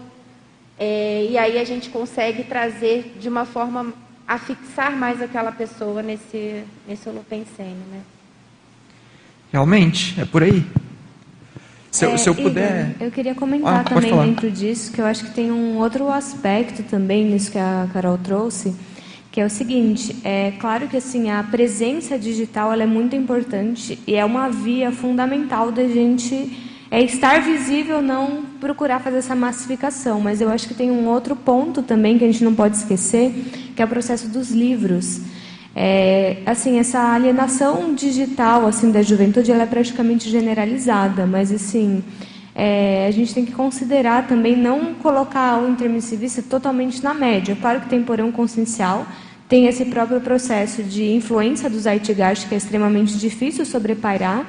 É, e aí a gente consegue trazer de uma forma a fixar mais aquela pessoa nesse, nesse holopensene, né? Realmente, é por aí. Se, é, eu, se eu puder. eu queria comentar ah, também dentro disso, que eu acho que tem um outro aspecto também nisso que a Carol trouxe, que é o seguinte, é claro que assim, a presença digital ela é muito importante e é uma via fundamental da gente é estar visível, não procurar fazer essa massificação. Mas eu acho que tem um outro ponto também que a gente não pode esquecer, que é o processo dos livros. É, assim, essa alienação digital assim da juventude ela é praticamente generalizada, mas assim é, a gente tem que considerar também não colocar o intermissivista totalmente na média. Claro que tem porão consciencial, tem esse próprio processo de influência do Zeitgeist que é extremamente difícil sobrepairar,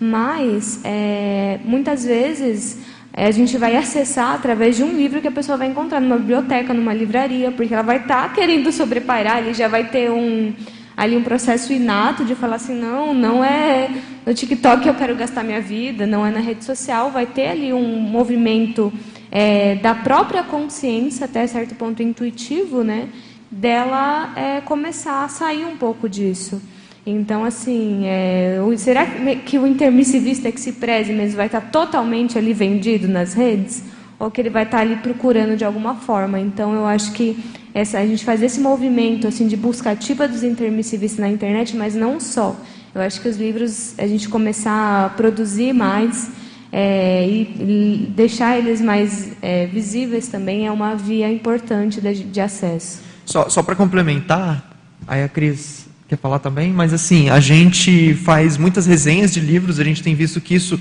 mas, é, muitas vezes, é, a gente vai acessar através de um livro que a pessoa vai encontrar numa biblioteca, numa livraria, porque ela vai estar tá querendo *laughs* sobrepairar, ele já vai ter um, ali um processo inato de falar assim, não, não é no TikTok que eu quero gastar minha vida, não é na rede social, vai ter ali um movimento é, da própria consciência, até certo ponto intuitivo, né, dela é, começar a sair um pouco disso. Então, assim, é, será que o intermissivista que se preze mesmo vai estar totalmente ali vendido nas redes? Ou que ele vai estar ali procurando de alguma forma? Então, eu acho que essa, a gente faz esse movimento assim de busca ativa dos intermissivistas na internet, mas não só. Eu acho que os livros, a gente começar a produzir mais é, e, e, deixar eles mais é, visíveis também é uma via importante de, de acesso. Só, só para complementar, aí a Cris quer falar também, mas assim, a gente faz muitas resenhas de livros, a gente tem visto que isso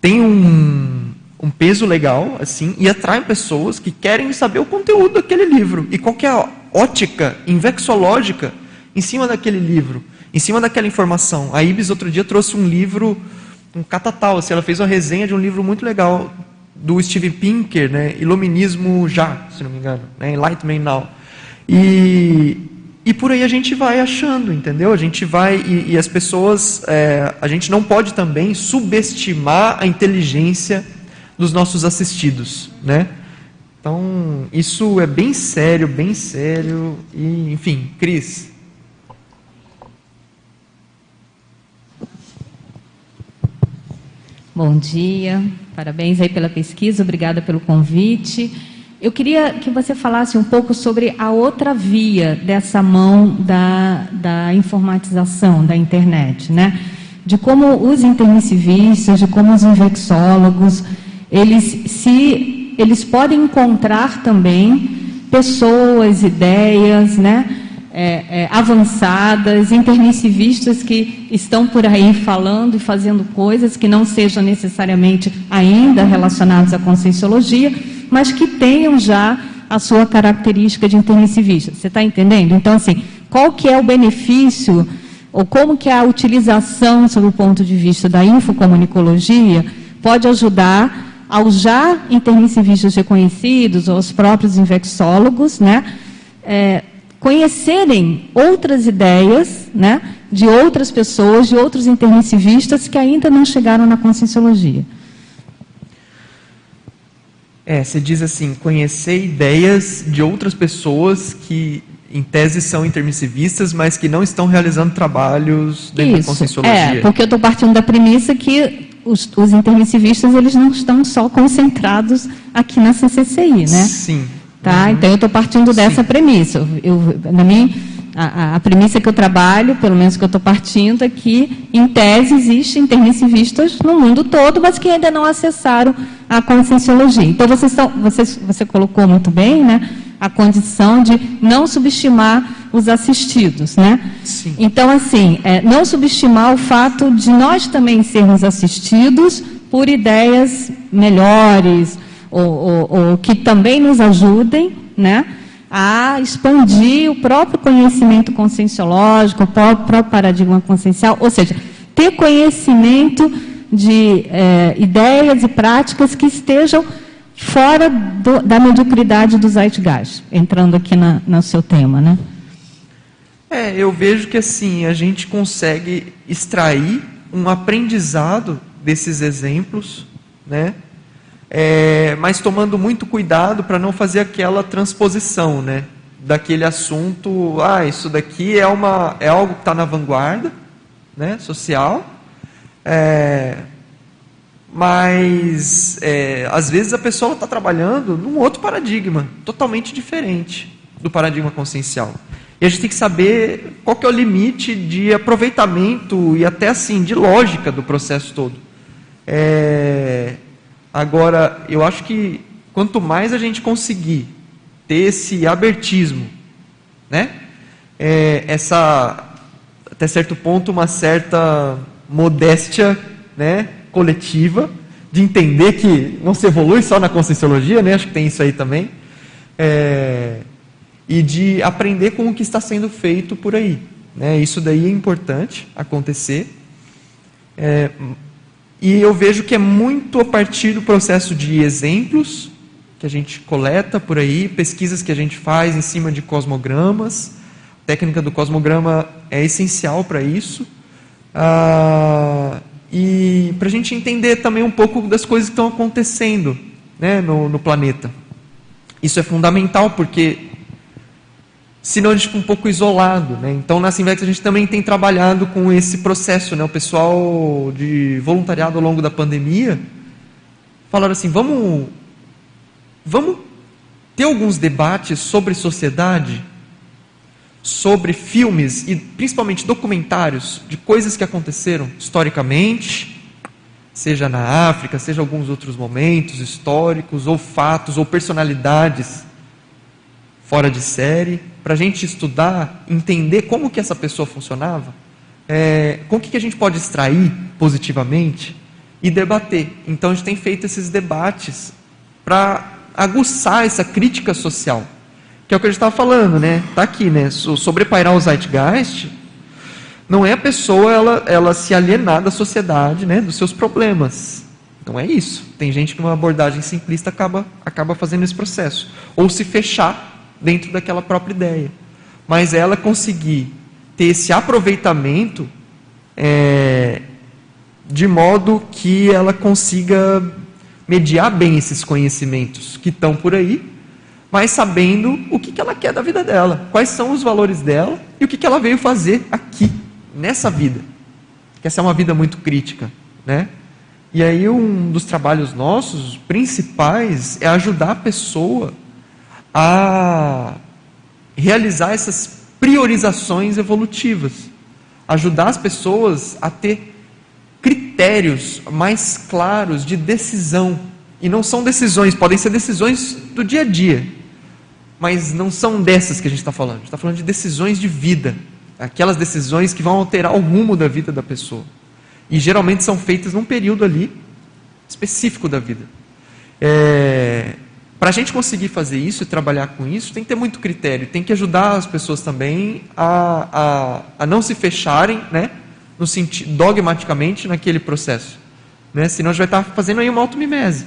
tem um, um peso legal, assim, e atrai pessoas que querem saber o conteúdo daquele livro e qual é a ótica invexológica em cima daquele livro. em cima daquela informação. A Ibis outro dia trouxe um livro, um catatal, assim, ela fez uma resenha de um livro muito legal do Steven Pinker, né, Iluminismo Já, se não me engano, né, Enlightenment Now. E, e por aí a gente vai achando, entendeu? A gente vai, e, e as pessoas, é, a gente não pode também subestimar a inteligência dos nossos assistidos, né? Então, isso é bem sério, bem sério, e, enfim, Cris, Bom dia, parabéns aí pela pesquisa, obrigada pelo convite. Eu queria que você falasse um pouco sobre a outra via dessa mão da, da informatização da internet, né? De como os intermissivistas, de como os infectólogos, eles se eles podem encontrar também pessoas, ideias, né? é, é, avançadas, intermissivistas que estão por aí falando e fazendo coisas que não sejam necessariamente ainda relacionadas à conscienciologia, mas que tenham já a sua característica de intermissivista. Você está entendendo? Então, assim, qual que é o benefício ou como que a utilização, sob o ponto de vista da infocomunicologia, pode ajudar aos já intermissivistas reconhecidos, ou aos próprios infectólogos, né, é, conhecerem outras ideias né, de outras pessoas, de outros intermissivistas que ainda não chegaram na conscienciologia. É, você diz assim, conhecer ideias de outras pessoas que, em tese, são intermissivistas, mas que não estão realizando trabalhos dentro Isso, da conscienciologia. É, porque eu estou partindo da premissa que os, os intermissivistas eles não estão só concentrados aqui na CCCI, né? Sim, Tá? Uhum. Então, eu estou partindo dessa Sim. premissa. Eu, na minha, a, a, premissa que eu trabalho, pelo menos que eu estou partindo, é que, em tese, existem intermissivistas no mundo todo, mas que ainda não acessaram a conscienciologia. Então, vocês, você colocou muito bem né, a condição de não subestimar os assistidos. Né? Sim. Então, assim, é, não subestimar o fato de nós também sermos assistidos por ideias melhores, ou, ou, ou que também nos ajudem né, a expandir o próprio conhecimento conscienciológico, o próprio paradigma consciencial, ou seja, ter conhecimento de é, ideias e práticas que estejam fora do, da mediocridade do Zeitgeist, entrando aqui na, no seu tema, né? É, eu vejo que assim, a gente consegue extrair um aprendizado desses exemplos, né? É, mas tomando muito cuidado para não fazer aquela transposição, né? Daquele assunto, ah, isso daqui é, uma, é algo que está na vanguarda, né? Social, é, mas é, às vezes a pessoa está trabalhando num outro paradigma, totalmente diferente do paradigma consciencial. E a gente tem que saber qual que é o limite de aproveitamento e até assim de lógica do processo todo. É, Agora, eu acho que quanto mais a gente conseguir ter esse abertismo, né? É, essa, até certo ponto, uma certa modéstia né, coletiva, de entender que não se evolui só na conscienciologia, né? acho que tem isso aí também, é, e de aprender com o que está sendo feito por aí. Né? Isso daí é importante acontecer. É, e eu vejo que é muito a partir do processo de exemplos que a gente coleta por aí, pesquisas que a gente faz em cima de cosmogramas. A técnica do cosmograma é essencial para isso. Ah, e para a gente entender também um pouco das coisas que estão acontecendo né, no, no planeta. Isso é fundamental porque senão fica um pouco isolado. Né? Então, na Simvex, a gente também tem trabalhado com esse processo. Né? O pessoal de voluntariado ao longo da pandemia falaram assim: vamos, vamos ter alguns debates sobre sociedade, sobre filmes e principalmente documentários de coisas que aconteceram historicamente. Seja na África, seja alguns outros momentos históricos, ou fatos, ou personalidades fora de série para a gente estudar, entender como que essa pessoa funcionava, é, com o que, que a gente pode extrair positivamente e debater. Então a gente tem feito esses debates para aguçar essa crítica social, que é o que a gente estava falando, né? Está aqui, né? Sobre pairar o Zeitgeist, não é a pessoa ela, ela se alienar da sociedade, né, dos seus problemas. Não é isso. Tem gente que numa abordagem simplista acaba, acaba fazendo esse processo. Ou se fechar dentro daquela própria ideia. Mas ela conseguir ter esse aproveitamento é, de modo que ela consiga mediar bem esses conhecimentos que estão por aí, mas sabendo o que, que ela quer da vida dela, quais são os valores dela e o que, que ela veio fazer aqui, nessa vida. Que essa é uma vida muito crítica, né? E aí um dos trabalhos nossos principais é ajudar a pessoa a realizar essas priorizações evolutivas, ajudar as pessoas a ter critérios mais claros de decisão. E não são decisões, podem ser decisões do dia a dia, mas não são dessas que a gente está falando. A gente está falando de decisões de vida, aquelas decisões que vão alterar o rumo da vida da pessoa. E geralmente são feitas num período ali específico da vida. É, Para a gente conseguir fazer isso e trabalhar com isso, tem que ter muito critério, tem que ajudar as pessoas também a, a, a não se fecharem, né, no sentido, dogmaticamente naquele processo. Né? Senão a gente vai estar fazendo aí uma automimese.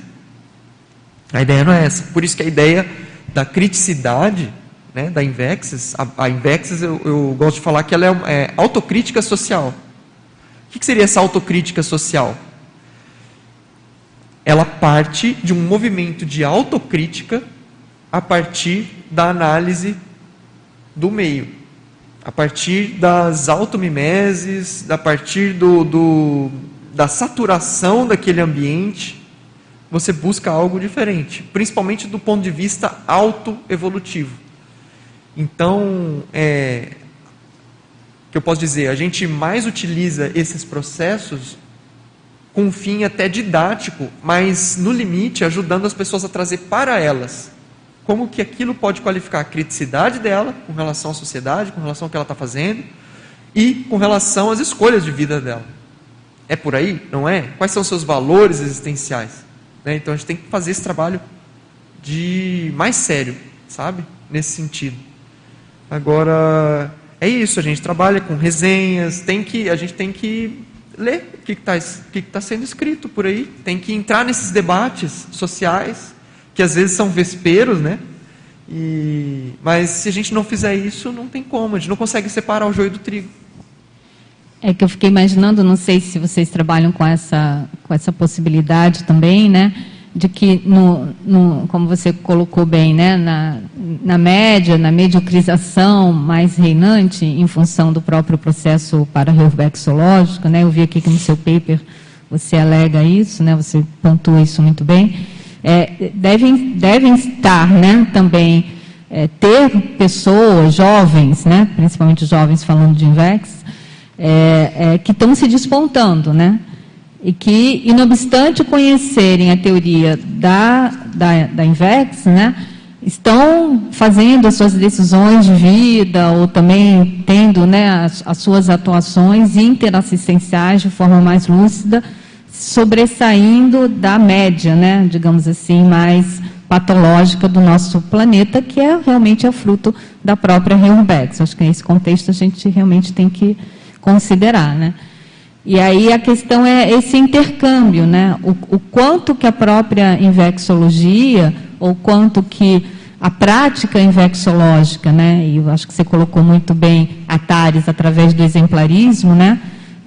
A ideia não é essa. Por isso que a ideia da criticidade né, da Invexes, a, a Invexes eu, eu, gosto de falar que ela é, é autocrítica social que, que seria essa autocrítica social? Ela parte de um movimento de autocrítica a partir da análise do meio, a partir das automimeses, a partir do, do, da saturação daquele ambiente, você busca algo diferente, principalmente do ponto de vista autoevolutivo. Então, é, que eu posso dizer, a gente mais utiliza esses processos com um fim até didático, mas no limite ajudando as pessoas a trazer para elas como que aquilo pode qualificar a criticidade dela com relação à sociedade, com relação ao que ela está fazendo e com relação às escolhas de vida dela. É por aí? Não é? Quais são os seus valores existenciais? Né? Então a gente tem que fazer esse trabalho de mais sério, sabe? Nesse sentido. Agora, é isso, a gente trabalha com resenhas, tem que, a gente tem que ler o que está que tá sendo escrito por aí, tem que entrar nesses debates sociais, que às vezes são vesperos, né? E, mas se a gente não fizer isso, não tem como, a gente não consegue separar o joio do trigo. É que eu fiquei imaginando, não sei se vocês trabalham com essa, com essa possibilidade também, né? De que, no, no, como você colocou bem, né, na, na média, na mediocrização mais reinante, em função do próprio processo para-reurvexológico, né, eu vi aqui que no seu paper você alega isso, né, você pontua isso muito bem, é, devem, devem estar né, também, é, ter pessoas, jovens, né, principalmente jovens falando de INVEX, é, é que estão se despontando, né, e que, e não obstante conhecerem a teoria da, da, da INVEX, né, estão fazendo as suas decisões de vida ou também tendo né, as, as suas atuações interassistenciais de forma mais lúcida, sobressaindo da média, né, digamos assim, mais patológica do nosso planeta, que é realmente é fruto da própria Reumbex. Acho que nesse contexto a gente realmente tem que considerar, né? E aí a questão é esse intercâmbio, né? O, o quanto que a própria invexologia, ou quanto que a prática invexológica, né? E eu acho que você colocou muito bem a Tares através do exemplarismo, né?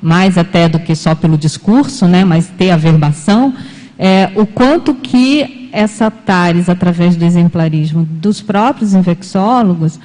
Mais até do que só pelo discurso, né? Mas ter a verbação. É, o quanto que essa Tares, através do exemplarismo dos próprios invexólogos,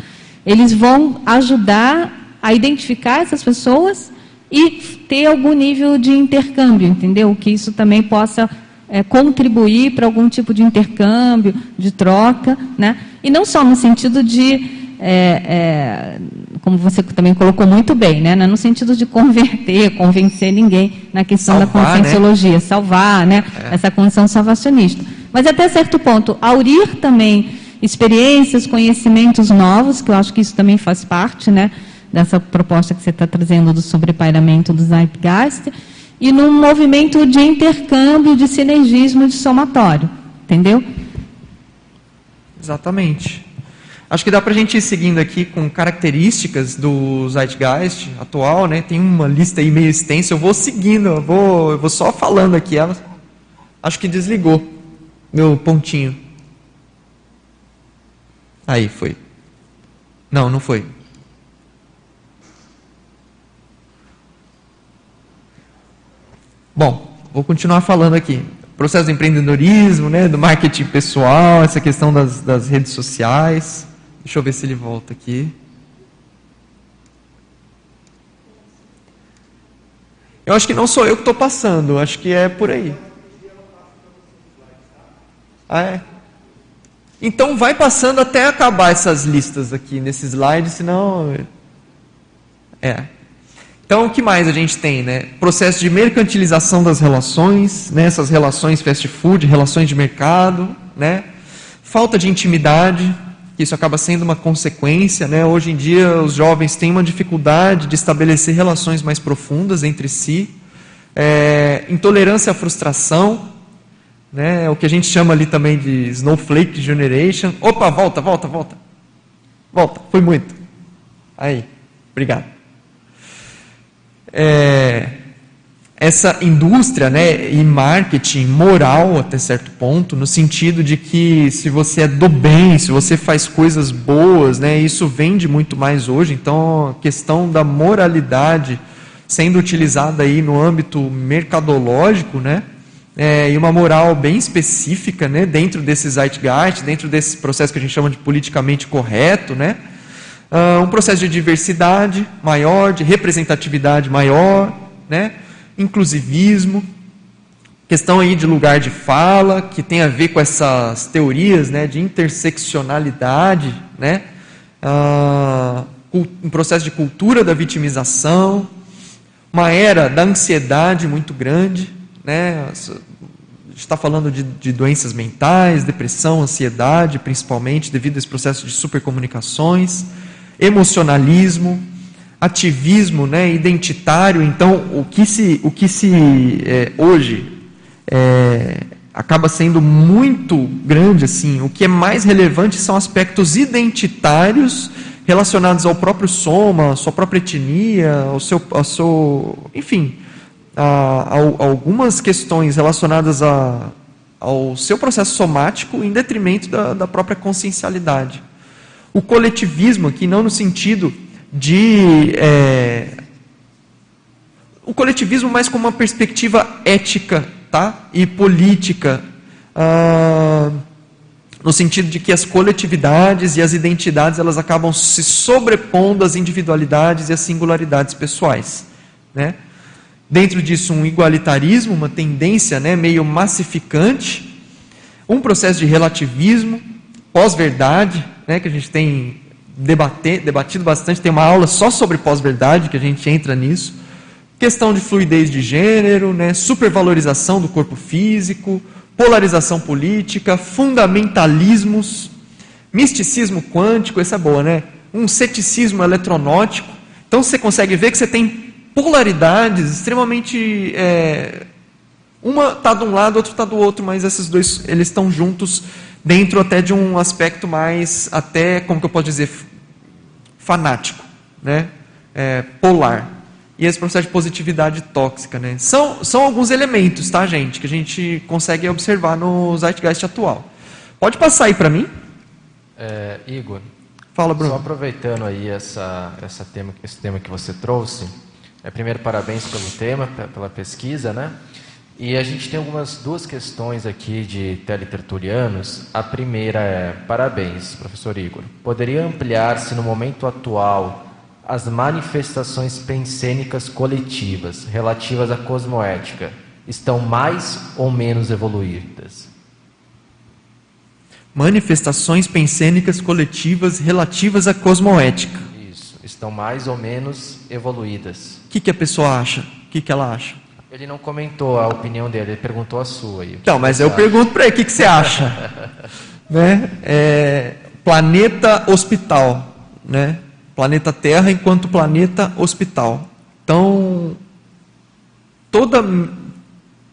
eles vão ajudar a identificar essas pessoas e ter algum nível de intercâmbio, entendeu? Que isso também possa é, contribuir para algum tipo de intercâmbio, de troca, né? E não só no sentido de é, é, como você também colocou muito bem, né? no sentido de converter, *laughs* convencer ninguém na questão salvar, da conscienciologia, né? salvar né? É. essa condição salvacionista. Mas até certo ponto, aurir também experiências, conhecimentos novos, que eu acho que isso também faz parte, né? Dessa proposta que você está trazendo do sobrepairamento do Zeitgeist, e num movimento de intercâmbio, de sinergismo, de somatório. Entendeu? Exatamente. Acho que dá para a gente ir seguindo aqui com características do Zeitgeist atual, né? Tem uma lista aí meio extensa, eu vou seguindo, eu vou, eu vou só falando aqui. Ela, acho que desligou meu pontinho. Aí, foi. Não, não foi. Bom, vou continuar falando aqui. Processo do empreendedorismo, né, do marketing pessoal, essa questão das, das redes sociais. Deixa eu ver se ele volta aqui. Eu acho que não sou eu que estou passando, acho que é por aí. Ah, é? Então vai passando até acabar essas listas aqui nesse slide, senão. É. Então o que mais a gente tem, né? Processo de mercantilização das relações, né? essas relações fast food, relações de mercado, né? Falta de intimidade, isso acaba sendo uma consequência. Né? Hoje em dia, os jovens têm uma dificuldade de estabelecer relações mais profundas entre si. É, intolerância à frustração, né? o que a gente chama ali também de snowflake generation. Opa, volta, volta, volta. Volta, foi muito. Aí, obrigado. É, essa indústria né, e marketing moral até certo ponto, no sentido de que se você é do bem, se você faz coisas boas, né, isso vende muito mais hoje. Então, a questão da moralidade sendo utilizada aí no âmbito mercadológico, né, é, e uma moral bem específica, né, dentro desse zeitgeist, dentro desse processo que a gente chama de politicamente correto, né, uh, um processo de diversidade maior, de representatividade maior, né, inclusivismo, questão aí de lugar de fala, que tem a ver com essas teorias né, de interseccionalidade, né, ah, um processo de cultura da vitimização, uma era da ansiedade muito grande, né, está falando de, de, doenças mentais, depressão, ansiedade, principalmente devido a esse processo de supercomunicações, emocionalismo, ativismo né, identitário. Então, o que se, o que se é, hoje é, acaba sendo muito grande, assim, o que é mais relevante são aspectos identitários relacionados ao próprio soma, à sua própria etnia, ao seu, ao seu enfim, a, a, a algumas questões relacionadas a, ao seu processo somático em detrimento da, da própria consciencialidade. O coletivismo aqui não no sentido de é, o coletivismo mais como uma perspectiva ética tá? e política, ah, no sentido de que as coletividades e as identidades elas acabam se sobrepondo às individualidades e às singularidades pessoais. Né? Dentro disso, um igualitarismo, uma tendência né, meio massificante, um processo de relativismo, pós-verdade, né, que a gente tem debater, debatido bastante, tem uma aula só sobre pós-verdade, que a gente entra nisso. Questão de fluidez de gênero, né, supervalorização do corpo físico, polarização política, fundamentalismos, misticismo quântico, essa é boa, né? Um ceticismo eletronótico. Então você consegue ver que você tem polaridades extremamente. É, uma está de um lado, outra está do outro, mas esses dois eles estão juntos dentro até de um aspecto mais, até, como que eu posso dizer, fanático, né? É, polar. E esse processo de positividade tóxica, né? São, são alguns elementos, tá, gente, que a gente consegue observar no Zeitgeist atual. Pode passar aí para mim? É, Igor. Fala, Bruno. Só aproveitando aí essa, essa tema, esse tema que você trouxe. É, primeiro, parabéns pelo tema, pela pesquisa, né? E a gente tem algumas duas questões aqui de teletertulianos. A primeira é: parabéns, professor Igor. Poderia ampliar-se no momento atual as manifestações pensênicas coletivas relativas à cosmoética estão mais ou menos evoluídas? Manifestações pensênicas coletivas relativas à cosmoética. Isso, estão mais ou menos evoluídas. O que, que a pessoa acha? O que, que ela acha? Ele não comentou a opinião dele, ele perguntou a sua. Então, mas eu pergunto para ele, o que, que você acha? *laughs* né? É, planeta hospital, né? Planeta Terra enquanto planeta hospital. Então, toda,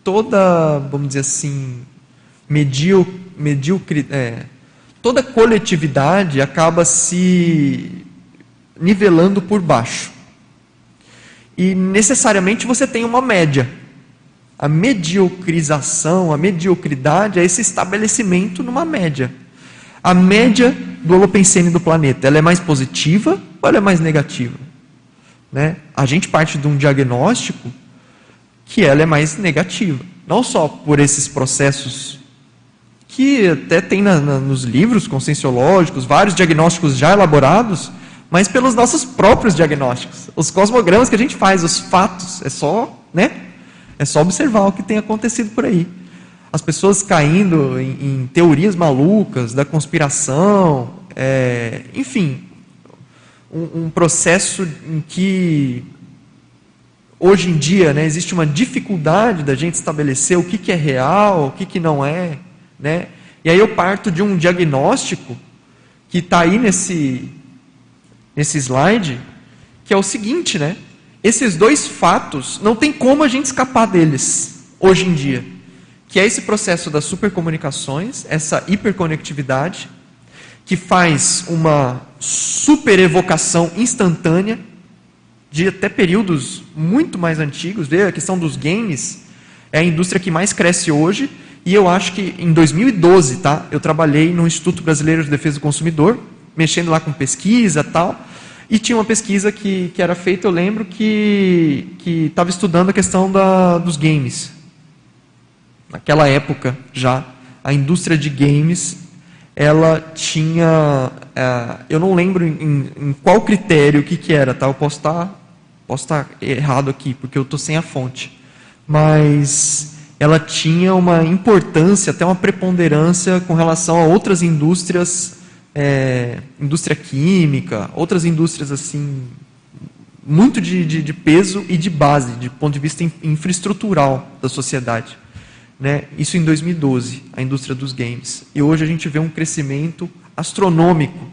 toda vamos dizer assim, medíocre, medíocre é, toda coletividade acaba se nivelando por baixo. E necessariamente você tem uma média. A mediocrização, a mediocridade é esse estabelecimento numa média. A média do holopensene do planeta, ela é mais positiva ou ela é mais negativa? Né? A gente parte de um diagnóstico que ela é mais negativa. Não só por esses processos que até tem na, na, nos livros conscienciológicos, vários diagnósticos já elaborados, mas pelos nossos próprios diagnósticos. Os cosmogramas que a gente faz, os fatos, é só, né? É só observar o que tem acontecido por aí. As pessoas caindo em, em teorias malucas da conspiração, é, enfim, um, um, processo em que hoje em dia né, existe uma dificuldade da gente estabelecer o que, que é real, o que, que não é. Né? E aí eu parto de um diagnóstico que está aí nesse, nesse slide, que é o seguinte, né? Esses dois fatos, não tem como a gente escapar deles hoje em dia. Que é esse processo das supercomunicações, essa hiperconectividade, que faz uma super evocação instantânea de até períodos muito mais antigos. Vê a questão dos games, é a indústria que mais cresce hoje. E eu acho que em 2012, tá? Eu trabalhei no Instituto Brasileiro de Defesa do Consumidor, mexendo lá com pesquisa tal. E tinha uma pesquisa que, que era feita, eu lembro, que estava estudando a questão da, dos games. Naquela época já, a indústria de games, ela tinha. É, eu não lembro em, em, qual critério, o que, que era, tá? Eu posso estar, tá, posso estar tá errado aqui, porque eu estou sem a fonte. Mas ela tinha uma importância, até uma preponderância com relação a outras indústrias é, indústria química, outras indústrias assim, muito de, de, de, peso e de base, de ponto de vista infraestrutural da sociedade. Né? Isso em 2012, a indústria dos games. E hoje a gente vê um crescimento astronômico.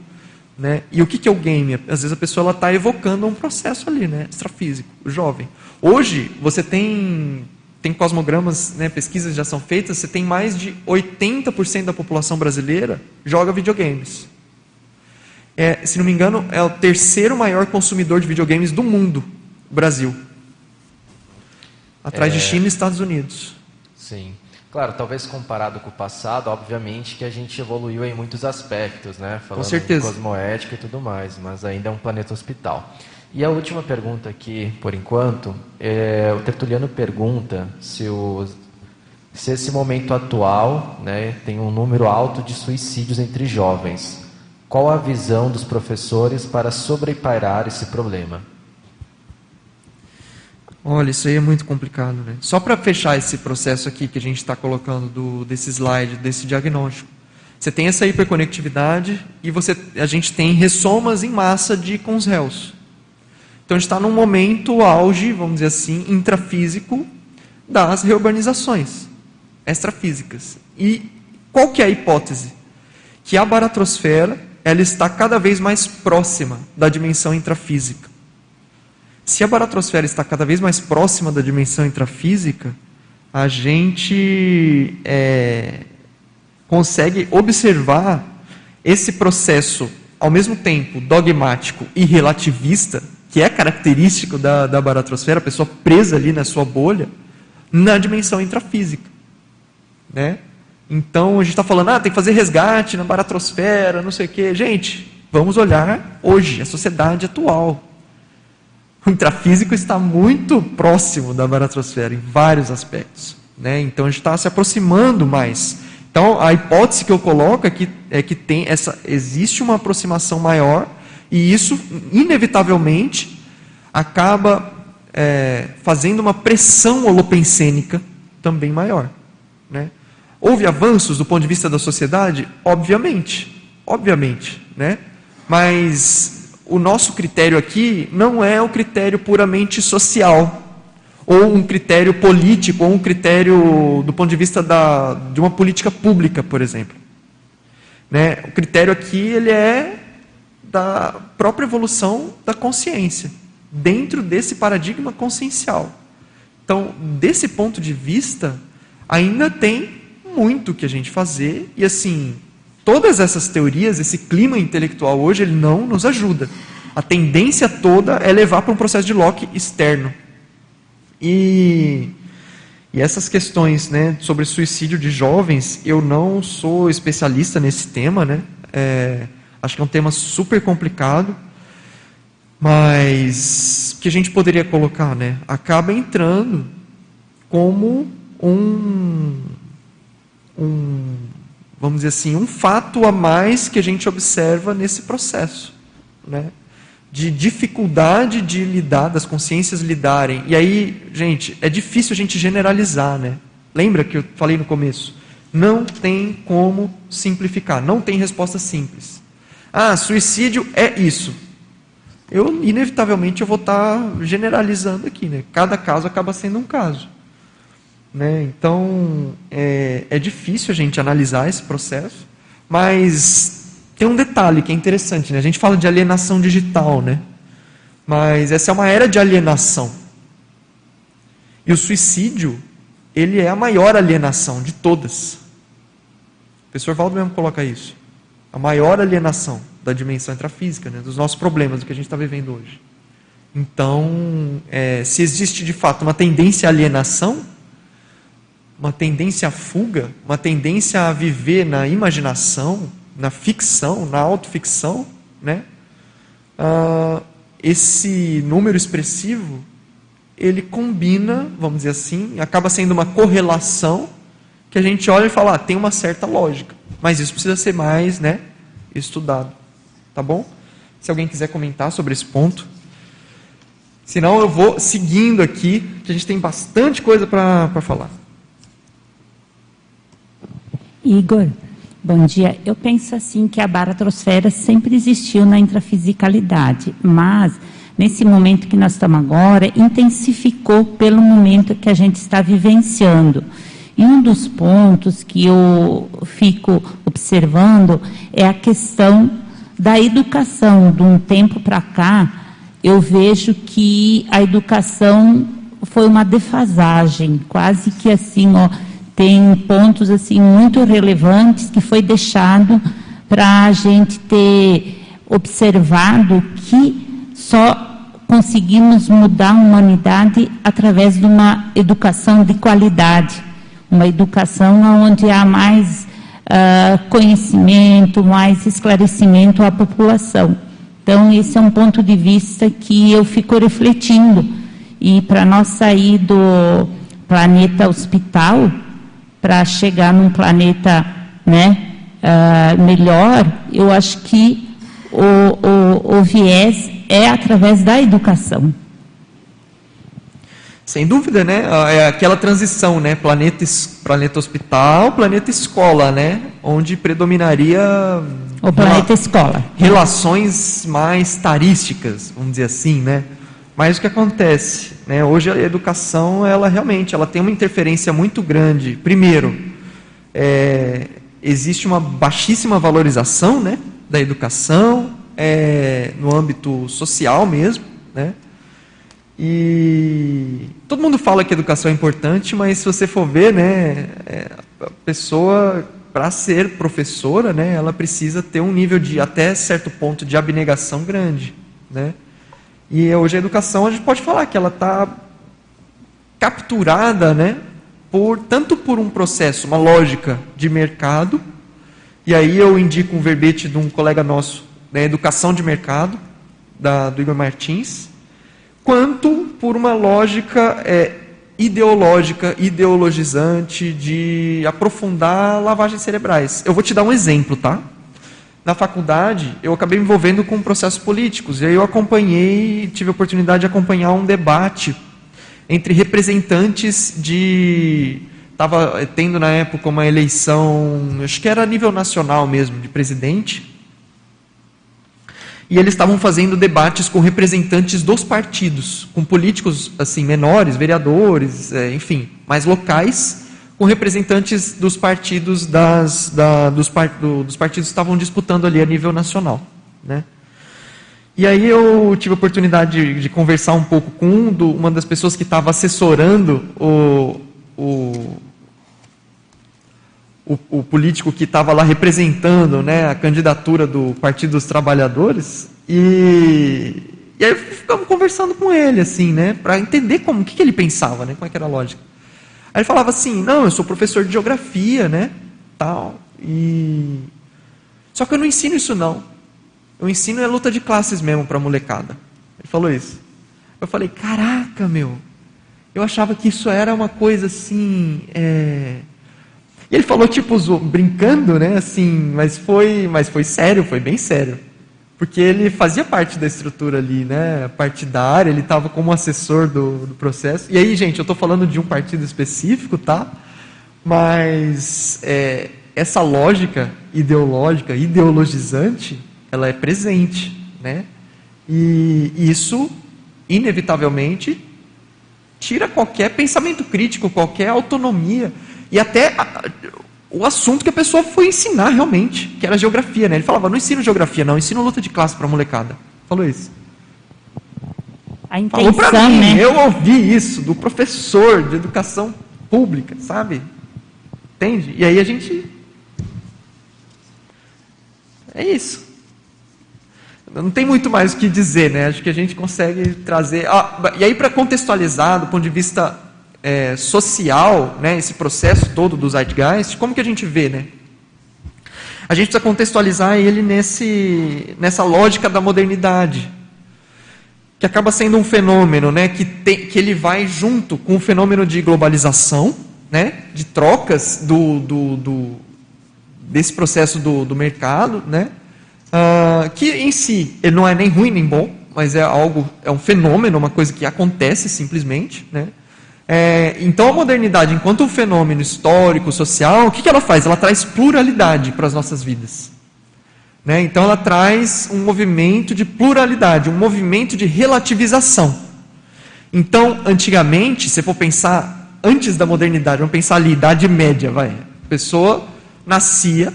Né? E o que, que é o game? Às vezes a pessoa está evocando um processo ali, né? extrafísico, jovem. Hoje você tem tem cosmogramas, né, pesquisas já são feitas, você tem mais de 80% da população brasileira joga videogames. É, se não me engano, é o terceiro maior consumidor de videogames do mundo, o Brasil. Atrás é... de China e Estados Unidos. Sim. Claro, talvez comparado com o passado, obviamente que a gente evoluiu em muitos aspectos, né? Falando com certeza. cosmoética e tudo mais, mas ainda é um planeta hospital. E a última pergunta aqui, por enquanto, é, o Tertuliano pergunta se, o, se esse momento atual né, tem um número alto de suicídios entre jovens. Qual a visão dos professores para sobrepairar esse problema? Olha, isso aí é muito complicado, né? Só para fechar esse processo aqui que a gente está colocando do, desse slide, desse diagnóstico. Você tem essa hiperconectividade e você, a gente tem ressomas em massa de com os réus. Então a gente está num momento auge, vamos dizer assim, intrafísico das reurbanizações extrafísicas. E qual que é a hipótese? Que a baratrosfera ela está cada vez mais próxima da dimensão intrafísica. Se a baratrosfera está cada vez mais próxima da dimensão intrafísica, a gente é, consegue observar esse processo, ao mesmo tempo dogmático e relativista, que é característico da, da baratrosfera, a pessoa presa ali na sua bolha, na dimensão intrafísica. Né? Então a gente está falando, ah, tem que fazer resgate na baratrosfera, não sei o quê. Gente, vamos olhar hoje, a sociedade atual. O intrafísico está muito próximo da baratrosfera em vários aspectos. Né? Então a gente está se aproximando mais. Então a hipótese que eu coloco é que, é que tem essa, existe uma aproximação maior e isso, inevitavelmente, acaba é, fazendo uma pressão holopensênica também maior. Né? Houve avanços do ponto de vista da sociedade? Obviamente, obviamente, né? Mas o nosso critério aqui não é o critério puramente social, ou um critério político, ou um critério do ponto de vista da, de uma política pública, por exemplo. Né? O critério aqui ele é da própria evolução da consciência, dentro desse paradigma consciencial. Então, desse ponto de vista, ainda tem muito que a gente fazer, e assim, todas essas teorias, esse clima intelectual hoje, ele não nos ajuda. A tendência toda é levar para um processo de Locke externo. E, e essas questões né, sobre suicídio de jovens, eu não sou especialista nesse tema, né? É, acho que é um tema super complicado, mas que a gente poderia colocar, né? Acaba entrando como um, um vamos dizer assim, um fato a mais que a gente observa nesse processo, né? De dificuldade de lidar, das consciências lidarem. E aí, gente, é difícil a gente generalizar, né? Lembra que eu falei no começo? Não tem como simplificar, não tem resposta simples. Ah, suicídio é isso. Eu, inevitavelmente, eu vou estar generalizando aqui, né? Cada caso acaba sendo um caso. Né? Então, é, é difícil a gente analisar esse processo, mas tem um detalhe que é interessante. Né? A gente fala de alienação digital, né? mas essa é uma era de alienação. E o suicídio, ele é a maior alienação de todas. O professor Valdo mesmo coloca isso. A maior alienação da dimensão intrafísica, né? dos nossos problemas, do que a gente está vivendo hoje. Então, é, se existe de fato uma tendência à alienação, uma tendência à fuga, uma tendência a viver na imaginação, na ficção, na autoficção, né? Ah, esse número expressivo ele combina, vamos dizer assim, acaba sendo uma correlação que a gente olha e fala, ah, tem uma certa lógica, mas isso precisa ser mais, né, estudado, tá bom? Se alguém quiser comentar sobre esse ponto, senão eu vou seguindo aqui, que a gente tem bastante coisa para falar. Igor, bom dia. Eu penso assim que a baratrosfera sempre existiu na intrafisicalidade, mas nesse momento que nós estamos agora, intensificou pelo momento que a gente está vivenciando. E um dos pontos que eu fico observando é a questão da educação. De um tempo para cá, eu vejo que a educação foi uma defasagem, quase que assim, ó, tem pontos assim muito relevantes que foi deixado para a gente ter observado que só conseguimos mudar a humanidade através de uma educação de qualidade, uma educação onde há mais uh, conhecimento, mais esclarecimento à população. Então, esse é um ponto de vista que eu fico refletindo. E para nós sair do planeta hospital, para chegar num planeta né, uh, melhor, eu acho que o, o, o viés é através da educação. Sem dúvida, né? É aquela transição, né? Planeta, planeta hospital, planeta escola, né? Onde predominaria o planeta escola. Relações mais tarísticas, vamos dizer assim, né? Mas o que acontece? Né? Hoje a educação, ela realmente ela tem uma interferência muito grande. Primeiro, é, existe uma baixíssima valorização né, da educação é, no âmbito social mesmo. Né? E todo mundo fala que educação é importante, mas se você for ver, né, é, a pessoa, para ser professora, né, ela precisa ter um nível de, até certo ponto, de abnegação grande. Né? E hoje a educação, a gente pode falar que ela está capturada, né, por, tanto por um processo, uma lógica de mercado, e aí eu indico um verbete de um colega nosso, né, Educação de Mercado, da, do Igor Martins, quanto por uma lógica é, ideológica, ideologizante, de aprofundar lavagens cerebrais. Eu vou te dar um exemplo, tá? na faculdade, eu acabei me envolvendo com processos políticos. E aí eu acompanhei, tive a oportunidade de acompanhar um debate entre representantes de. Estava tendo na época uma eleição, acho que era a nível nacional mesmo, de presidente. E eles estavam fazendo debates com representantes dos partidos, com políticos assim menores, vereadores, é, enfim, mais locais com representantes dos partidos das, da, dos, do, dos partidos que estavam disputando ali a nível nacional, né? E aí eu tive a oportunidade de, de conversar um pouco com um do, uma das pessoas que estava assessorando o, o, o, o político que estava lá representando né, a candidatura do Partido dos Trabalhadores. E, e aí ficamos conversando com ele, assim, né, para entender como, o que, que ele pensava, né, como é que era a lógica. Aí ele falava assim, não, eu sou professor de geografia, né, tal, e... Só que eu não ensino isso não. Eu ensino é luta de classes mesmo para molecada. Ele falou isso. Eu falei, caraca, meu, eu achava que isso era uma coisa assim, é ele falou, tipo, brincando, né? Assim, mas foi, mas foi sério, foi bem sério. Porque ele fazia parte da estrutura ali, né? Partidária, ele estava como assessor do, do, processo. E aí, gente, eu estou falando de um partido específico, tá? Mas é, essa lógica ideológica, ideologizante, ela é presente, né? E isso, inevitavelmente, tira qualquer pensamento crítico, qualquer autonomia e até a, o assunto que a pessoa foi ensinar realmente, que era geografia, né? Ele falava, não ensino geografia, não, ensino luta de classe para molecada. Falou isso. A intenção, Falou para mim, né? eu ouvi isso do professor de educação pública, sabe? Entende? E aí a gente. É isso. Não tem muito mais o que dizer, né? Acho que a gente consegue trazer. Ah, e aí, para contextualizar, do ponto de vista é, social, né, esse processo todo do Zeitgeist, como que a gente vê, né? A gente precisa contextualizar ele nesse, nessa lógica da modernidade, que acaba sendo um fenômeno, né, que, tem, que ele vai junto com o fenômeno de globalização, né, de trocas do, do, do desse processo do, do mercado, né, uh, que em si ele não é nem ruim nem bom, mas é algo, é um fenômeno, uma coisa que acontece simplesmente, né, é, então a modernidade, enquanto um fenômeno histórico, social, o que, que ela faz? Ela traz pluralidade para as nossas vidas. Né? Então ela traz um movimento de pluralidade, um movimento de relativização. Então, antigamente, se for pensar antes da modernidade, vamos pensar ali, Idade Média, vai. A pessoa nascia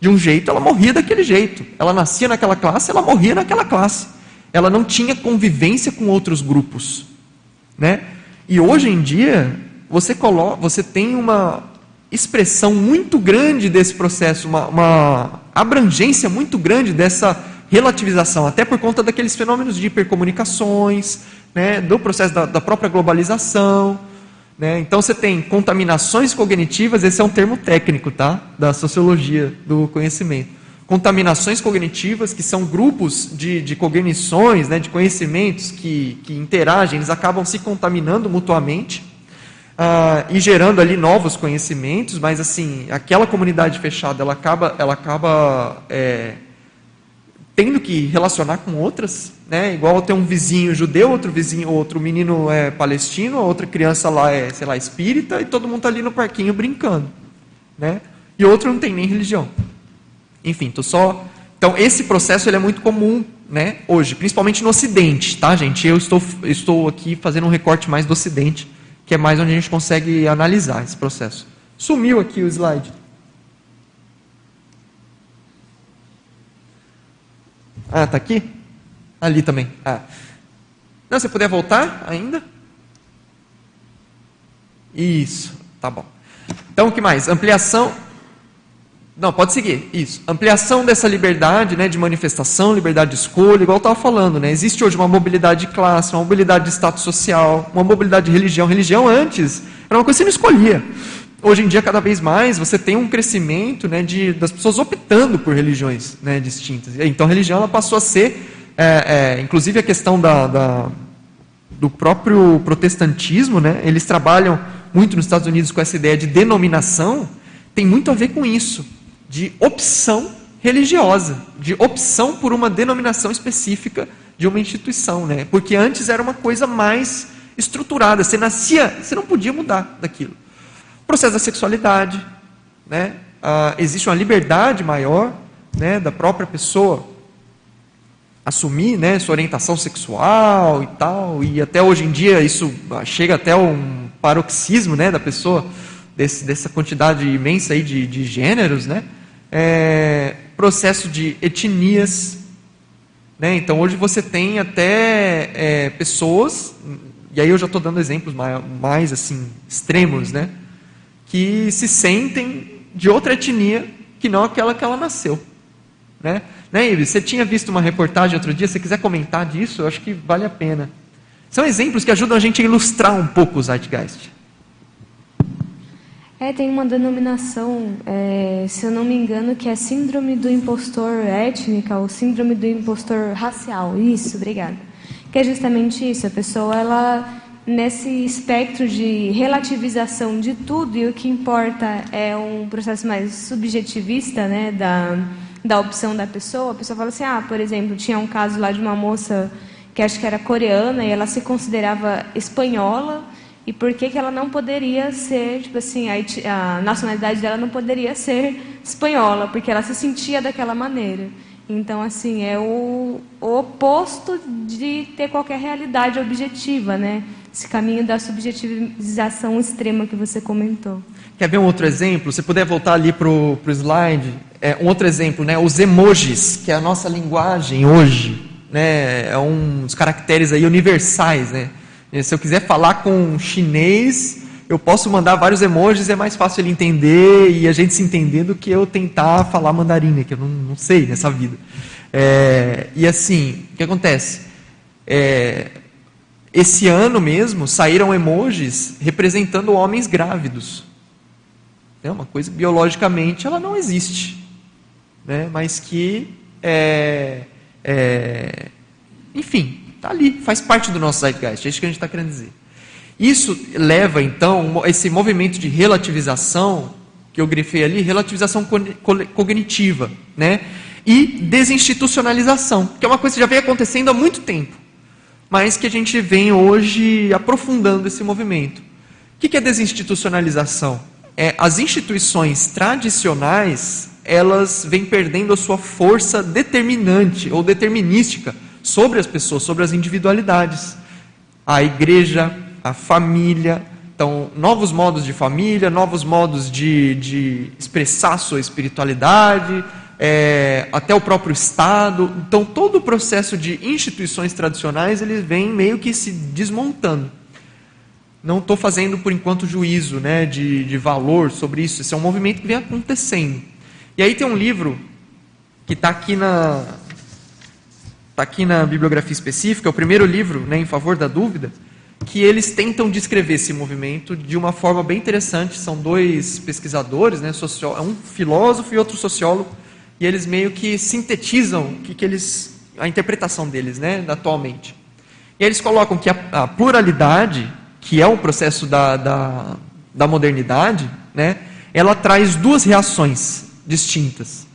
de um jeito, ela morria daquele jeito. Ela nascia naquela classe, ela morria naquela classe. Ela não tinha convivência com outros grupos. Né? E hoje em dia, você, coloca, você tem uma expressão muito grande desse processo, uma, uma abrangência muito grande dessa relativização, até por conta daqueles fenômenos de hipercomunicações, né, do processo da, da própria globalização. Né? Então você tem contaminações cognitivas, esse é um termo técnico tá? da sociologia do conhecimento contaminações cognitivas, que são grupos de, de cognições, né, de conhecimentos que, que interagem, eles acabam se contaminando mutuamente uh, e gerando ali novos conhecimentos, mas assim, aquela comunidade fechada, ela acaba, ela acaba é, tendo que relacionar com outras, né, igual ter um vizinho judeu, outro vizinho, outro menino é palestino, outra criança lá é, sei lá, espírita, e todo mundo está ali no parquinho brincando, né, e outro não tem nem religião. Enfim, tô só. Então esse processo ele é muito comum, né? Hoje, principalmente no Ocidente, tá, gente? Eu estou estou aqui fazendo um recorte mais do Ocidente, que é mais onde a gente consegue analisar esse processo. Sumiu aqui o slide. Ah, tá aqui? Ali também. Ah. Não, você puder voltar ainda? Isso, tá bom. Então, o que mais? Ampliação. Não, pode seguir. Isso. Ampliação dessa liberdade né, de manifestação, liberdade de escolha, igual eu estava falando. Né? Existe hoje uma mobilidade de classe, uma mobilidade de status social, uma mobilidade de religião. Religião antes era uma coisa que você não escolhia. Hoje em dia, cada vez mais, você tem um crescimento né, de, das pessoas optando por religiões né, distintas. Então, a religião ela passou a ser, é, é, inclusive a questão da, da, do próprio protestantismo, né, eles trabalham muito nos Estados Unidos com essa ideia de denominação, tem muito a ver com isso de opção religiosa, de opção por uma denominação específica de uma instituição, né? Porque antes era uma coisa mais estruturada, você nascia, você não podia mudar daquilo. O processo da sexualidade, né? Ah, existe uma liberdade maior, né, da própria pessoa assumir, né, sua orientação sexual e tal, e até hoje em dia isso chega até um paroxismo, né, da pessoa desse, dessa quantidade imensa aí de, de gêneros, né? É, processo de etnias. Né? Então, hoje você tem até é, pessoas, e aí eu já estou dando exemplos mais, mais, assim extremos, né? que se sentem de outra etnia que não aquela que ela nasceu. Né? Né, Ives? Você tinha visto uma reportagem outro dia, se quiser comentar disso, eu acho que vale a pena. São exemplos que ajudam a gente a ilustrar um pouco o Zeitgeist. É, tem uma denominação, é, se eu não me engano, que é síndrome do impostor étnica ou síndrome do impostor racial. Isso, obrigada. Que é justamente isso. A pessoa, ela nesse espectro de relativização de tudo e o que importa é um processo mais subjetivista, né, da da opção da pessoa. A pessoa fala assim, ah, por exemplo, tinha um caso lá de uma moça que acho que era coreana e ela se considerava espanhola e por que, que ela não poderia ser, tipo assim, a, a nacionalidade dela não poderia ser espanhola, porque ela se sentia daquela maneira. Então, assim, é o, o oposto de ter qualquer realidade objetiva, né? Esse caminho da subjetivização extrema que você comentou. Quer ver um outro exemplo? Se puder voltar ali para o slide. É, um outro exemplo, né? Os emojis, que é a nossa linguagem hoje, né? É uns caracteres aí universais, né? Se eu quiser falar com chinês, eu posso mandar vários emojis, é mais fácil ele entender e a gente se entender do que eu tentar falar mandarim, que eu não, não sei nessa vida. É, e assim, o que acontece? É, esse ano mesmo saíram emojis representando homens grávidos. É uma coisa que biologicamente ela não existe, né? mas que, é, é, enfim, Está ali, faz parte do nosso zeitgeist, é isso que a gente está querendo dizer. Isso leva, então, esse movimento de relativização, que eu grifei ali, relativização cognitiva, né? e desinstitucionalização, que é uma coisa que já vem acontecendo há muito tempo, mas que a gente vem hoje aprofundando esse movimento. O que é desinstitucionalização? É, as instituições tradicionais elas vêm perdendo a sua força determinante ou determinística sobre as pessoas, sobre as individualidades. A igreja, a família, então, novos modos de família, novos modos de, de expressar sua espiritualidade, é, até o próprio Estado. Então, todo o processo de instituições tradicionais, ele vem meio que se desmontando. Não estou fazendo, por enquanto, juízo né, de, de valor sobre isso. Esse é um movimento que vem acontecendo. E aí tem um livro que está aqui na, está aqui na bibliografia específica, é o primeiro livro né, em favor da dúvida, que eles tentam descrever esse movimento de uma forma bem interessante. São dois pesquisadores, né, socio... um filósofo e outro sociólogo, e eles meio que sintetizam que, que eles, a interpretação deles né, atualmente. E eles colocam que a, a pluralidade, que é o processo da, da, da modernidade, né, ela traz duas reações distintas.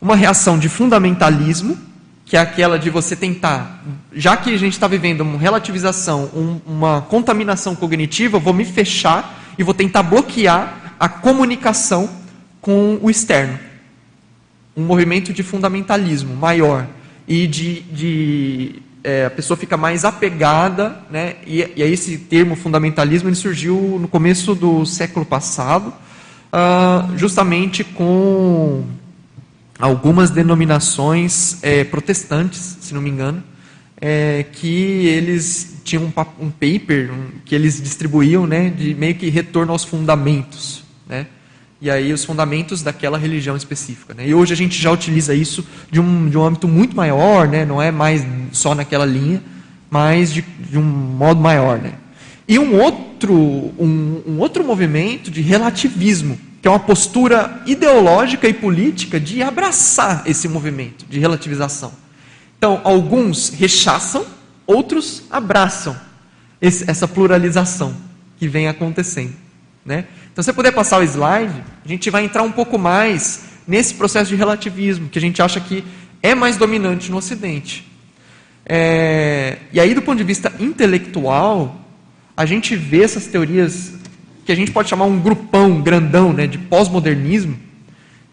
Uma reação de fundamentalismo, que é aquela de você tentar, já que a gente está vivendo uma relativização, um, uma contaminação cognitiva, eu vou me fechar e vou tentar bloquear a comunicação com o externo. Um movimento de fundamentalismo maior e de, de é, a pessoa fica mais apegada, né? E, e aí esse termo fundamentalismo ele surgiu no começo do século passado, uh, justamente com algumas denominações é, protestantes, se não me engano, é, que eles tinham um, um paper um, que eles distribuíam, né, de meio que retorno aos fundamentos, né, e aí os fundamentos daquela religião específica. Né? E hoje a gente já utiliza isso de um, de um âmbito muito maior, né? não é mais só naquela linha, mas de, de um modo maior. Né? E um outro, um, um outro movimento de relativismo, que é uma postura ideológica e política de abraçar esse movimento de relativização. Então, alguns rechaçam, outros abraçam esse, essa pluralização que vem acontecendo. Né? Então, se você puder passar o slide, a gente vai entrar um pouco mais nesse processo de relativismo, que a gente acha que é mais dominante no Ocidente. É, e aí, do ponto de vista intelectual, a gente vê essas teorias que a gente pode chamar um grupão grandão né, de pós-modernismo,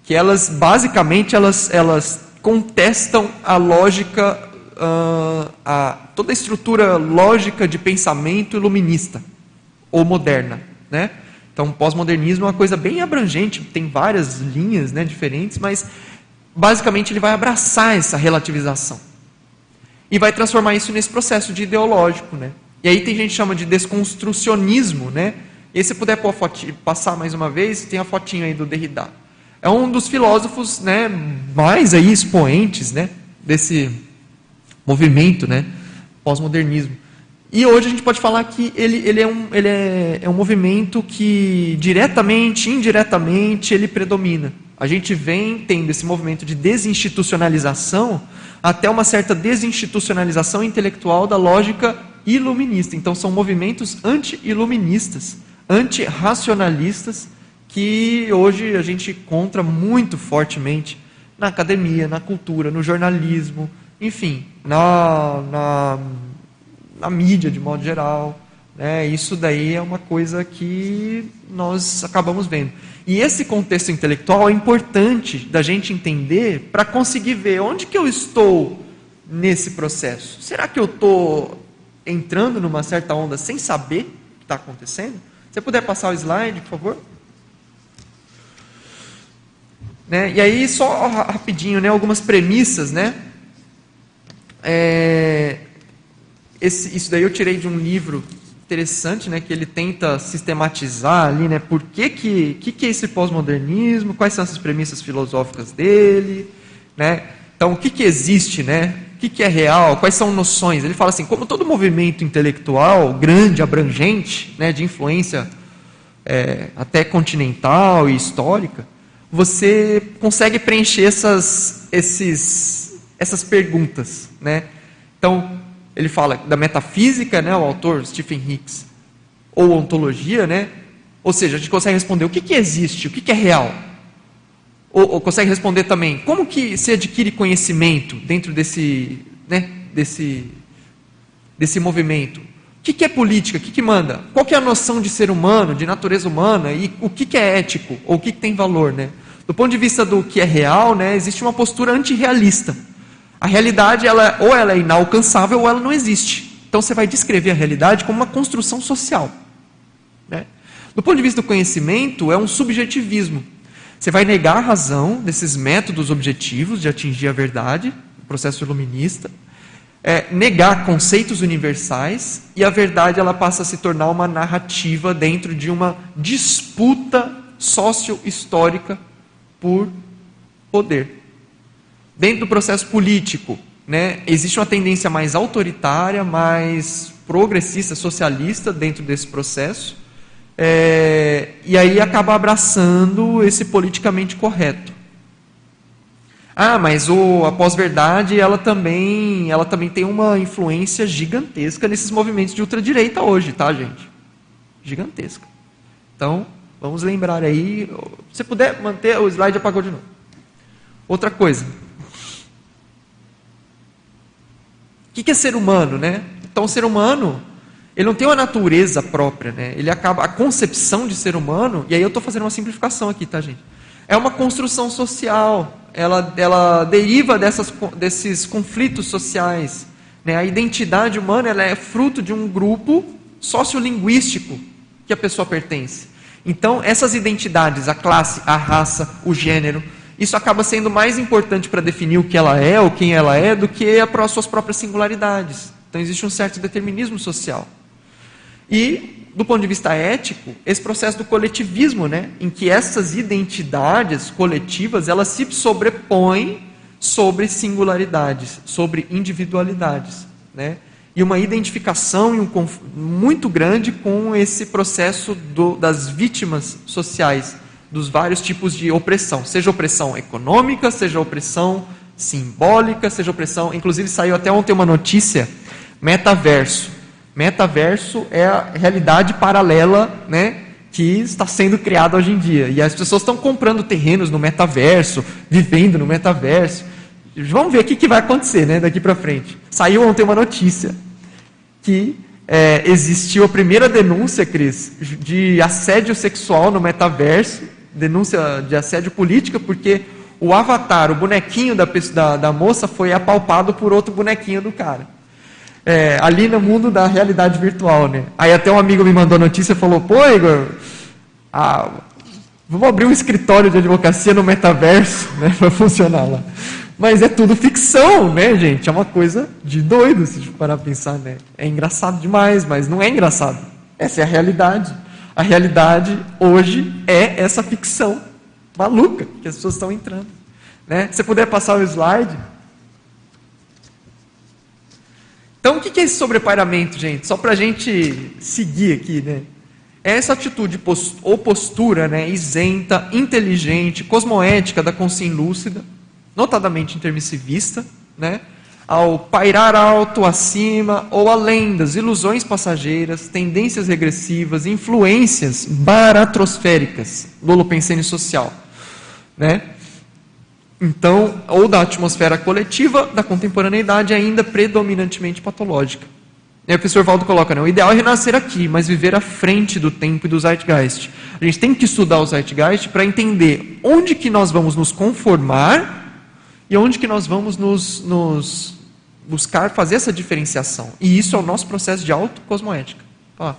que elas basicamente elas, elas contestam a lógica, uh, a, toda a estrutura lógica de pensamento iluminista ou moderna. Né? Então, pós-modernismo é uma coisa bem abrangente, tem várias linhas né, diferentes, mas basicamente ele vai abraçar essa relativização e vai transformar isso nesse processo de ideológico. Né? E aí tem gente que chama de desconstrucionismo, né? E aí, se puder passar mais uma vez, tem a fotinha aí do Derrida. É um dos filósofos né, mais aí expoentes né, desse movimento, né, pós-modernismo. E hoje a gente pode falar que ele, ele, é, um, ele é, é um movimento que diretamente, indiretamente, ele predomina. A gente vem tendo esse movimento de desinstitucionalização até uma certa desinstitucionalização intelectual da lógica iluminista. Então são movimentos anti-iluministas, anti-racionalistas, que hoje a gente encontra muito fortemente na academia, na cultura, no jornalismo, enfim, na, na, na mídia de modo geral. Né? Isso daí é uma coisa que nós acabamos vendo. E esse contexto intelectual é importante da gente entender para conseguir ver onde que eu estou nesse processo. Será que eu estou entrando numa certa onda sem saber o que está acontecendo? Se puder passar o slide, por favor. Né? E aí, só rapidinho, né? algumas premissas. Né? É, esse, isso daí eu tirei de um livro interessante, né, que ele tenta sistematizar ali, né, por que que, que, que é esse pós-modernismo, quais são essas premissas filosóficas dele, né, então o que que existe, né, que que é real, quais são noções, ele fala assim, como todo movimento intelectual grande, abrangente, né, de influência é, até continental e histórica, você consegue preencher essas, esses, essas perguntas, né, então ele fala da metafísica, né, o autor Stephen Hicks, ou ontologia, né? Ou seja, a gente consegue responder o que, que existe, o que, que é real. Ou, ou, consegue responder também como que se adquire conhecimento dentro desse, né, desse, desse movimento. O que, que é política? O que, que manda? Qual que é a noção de ser humano, de natureza humana e o que, que é ético ou o que, tem valor, né? Do ponto de vista do que é real, né, existe uma postura antirrealista. A realidade, ela, ou ela é inalcançável ou ela não existe. Então você vai descrever a realidade como uma construção social. Né? Do ponto de vista do conhecimento, é um subjetivismo. Você vai negar a razão desses métodos objetivos de atingir a verdade, o processo iluminista, é, negar conceitos universais e a verdade ela passa a se tornar uma narrativa dentro de uma disputa socio-histórica por poder. Dentro do processo político, né, existe uma tendência mais autoritária, mais progressista, socialista dentro desse processo, é, e aí acaba abraçando esse politicamente correto. Ah, mas o, a pós-verdade ela também, ela também tem uma influência gigantesca nesses movimentos de ultradireita hoje, tá, gente? Gigantesca. Então, vamos lembrar aí. Se puder manter, o slide apagou de novo. Outra coisa, O que é ser humano, né? Então, ser humano, ele não tem uma natureza própria, né? Ele acaba a concepção de ser humano, e aí eu estou fazendo uma simplificação aqui, tá, gente? É uma construção social. Ela, ela deriva dessas, desses conflitos sociais. Né? A identidade humana ela é fruto de um grupo sociolinguístico que a pessoa pertence. Então, essas identidades, a classe, a raça, o gênero, isso acaba sendo mais importante para definir o que ela é ou quem ela é do que as suas próprias singularidades. Então existe um certo determinismo social. E, do ponto de vista ético, esse processo do coletivismo, né, em que essas identidades coletivas elas se sobrepõem sobre singularidades, sobre individualidades, né? E uma identificação e um muito grande com esse processo do, das vítimas sociais, dos vários tipos de opressão, seja opressão econômica, seja opressão simbólica, seja opressão. Inclusive saiu até ontem uma notícia: metaverso. Metaverso é a realidade paralela, né? Que está sendo criada hoje em dia. E as pessoas estão comprando terrenos no metaverso, vivendo no metaverso. Vamos ver o que, vai acontecer né, daqui para frente. Saiu ontem uma notícia que é, existiu a primeira denúncia, Cris, de assédio sexual no metaverso denúncia de assédio política, porque o avatar, o bonequinho da, da, da moça foi apalpado por outro bonequinho do cara. É, ali no mundo da realidade virtual, né? Aí até um amigo me mandou notícia e falou, pô, Igor, ah, vamos abrir um escritório de advocacia no metaverso, né, para funcionar lá. Mas é tudo ficção, né, gente? É uma coisa de doido, se parar a pensar, né? É engraçado demais, mas não é engraçado. Essa é a realidade. A realidade hoje é essa ficção maluca que as pessoas estão entrando. Né? Se puder passar o slide. Então, o que é esse sobrepairamento, gente? Só para a gente seguir aqui, né? É essa atitude ou postura né, isenta, inteligente, cosmoética da consciência lúcida, notadamente intermissivista, né, ao pairar alto, acima ou além das ilusões passageiras, tendências regressivas, influências baratrosféricas do holopensene social. Né? Então, ou da atmosfera coletiva da contemporaneidade ainda predominantemente patológica. E aí o professor Valdo coloca, né, o ideal é renascer aqui, mas viver à frente do tempo e do zeitgeist. A gente tem que estudar o zeitgeist para entender onde que nós vamos nos conformar e onde que nós vamos nos, nos buscar fazer essa diferenciação. E isso é o nosso processo de autocosmoética. Ó.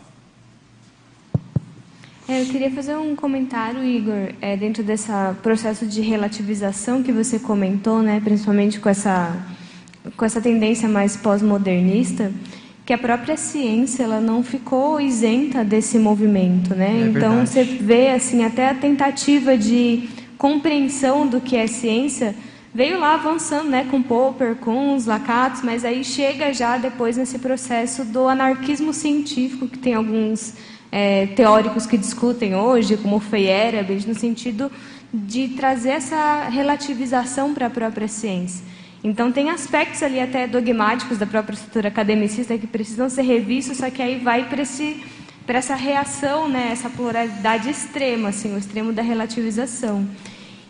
É, eu queria fazer um comentário, Igor, é, dentro desse processo de relativização que você comentou, né, principalmente com essa, com essa tendência mais pós-modernista que a própria ciência ela não ficou isenta desse movimento, né? É então você vê assim até a tentativa de compreensão do que é ciência veio lá avançando, né, com Popper, com os Lacatos, mas aí chega já depois nesse processo do anarquismo científico que tem alguns é, teóricos que discutem hoje, como Feyerabend, no sentido de trazer essa relativização para a própria ciência. Então, tem aspectos ali até dogmáticos da própria estrutura academicista que precisam ser revistos, só que aí vai para essa reação, né, essa pluralidade extrema, assim, o extremo da relativização.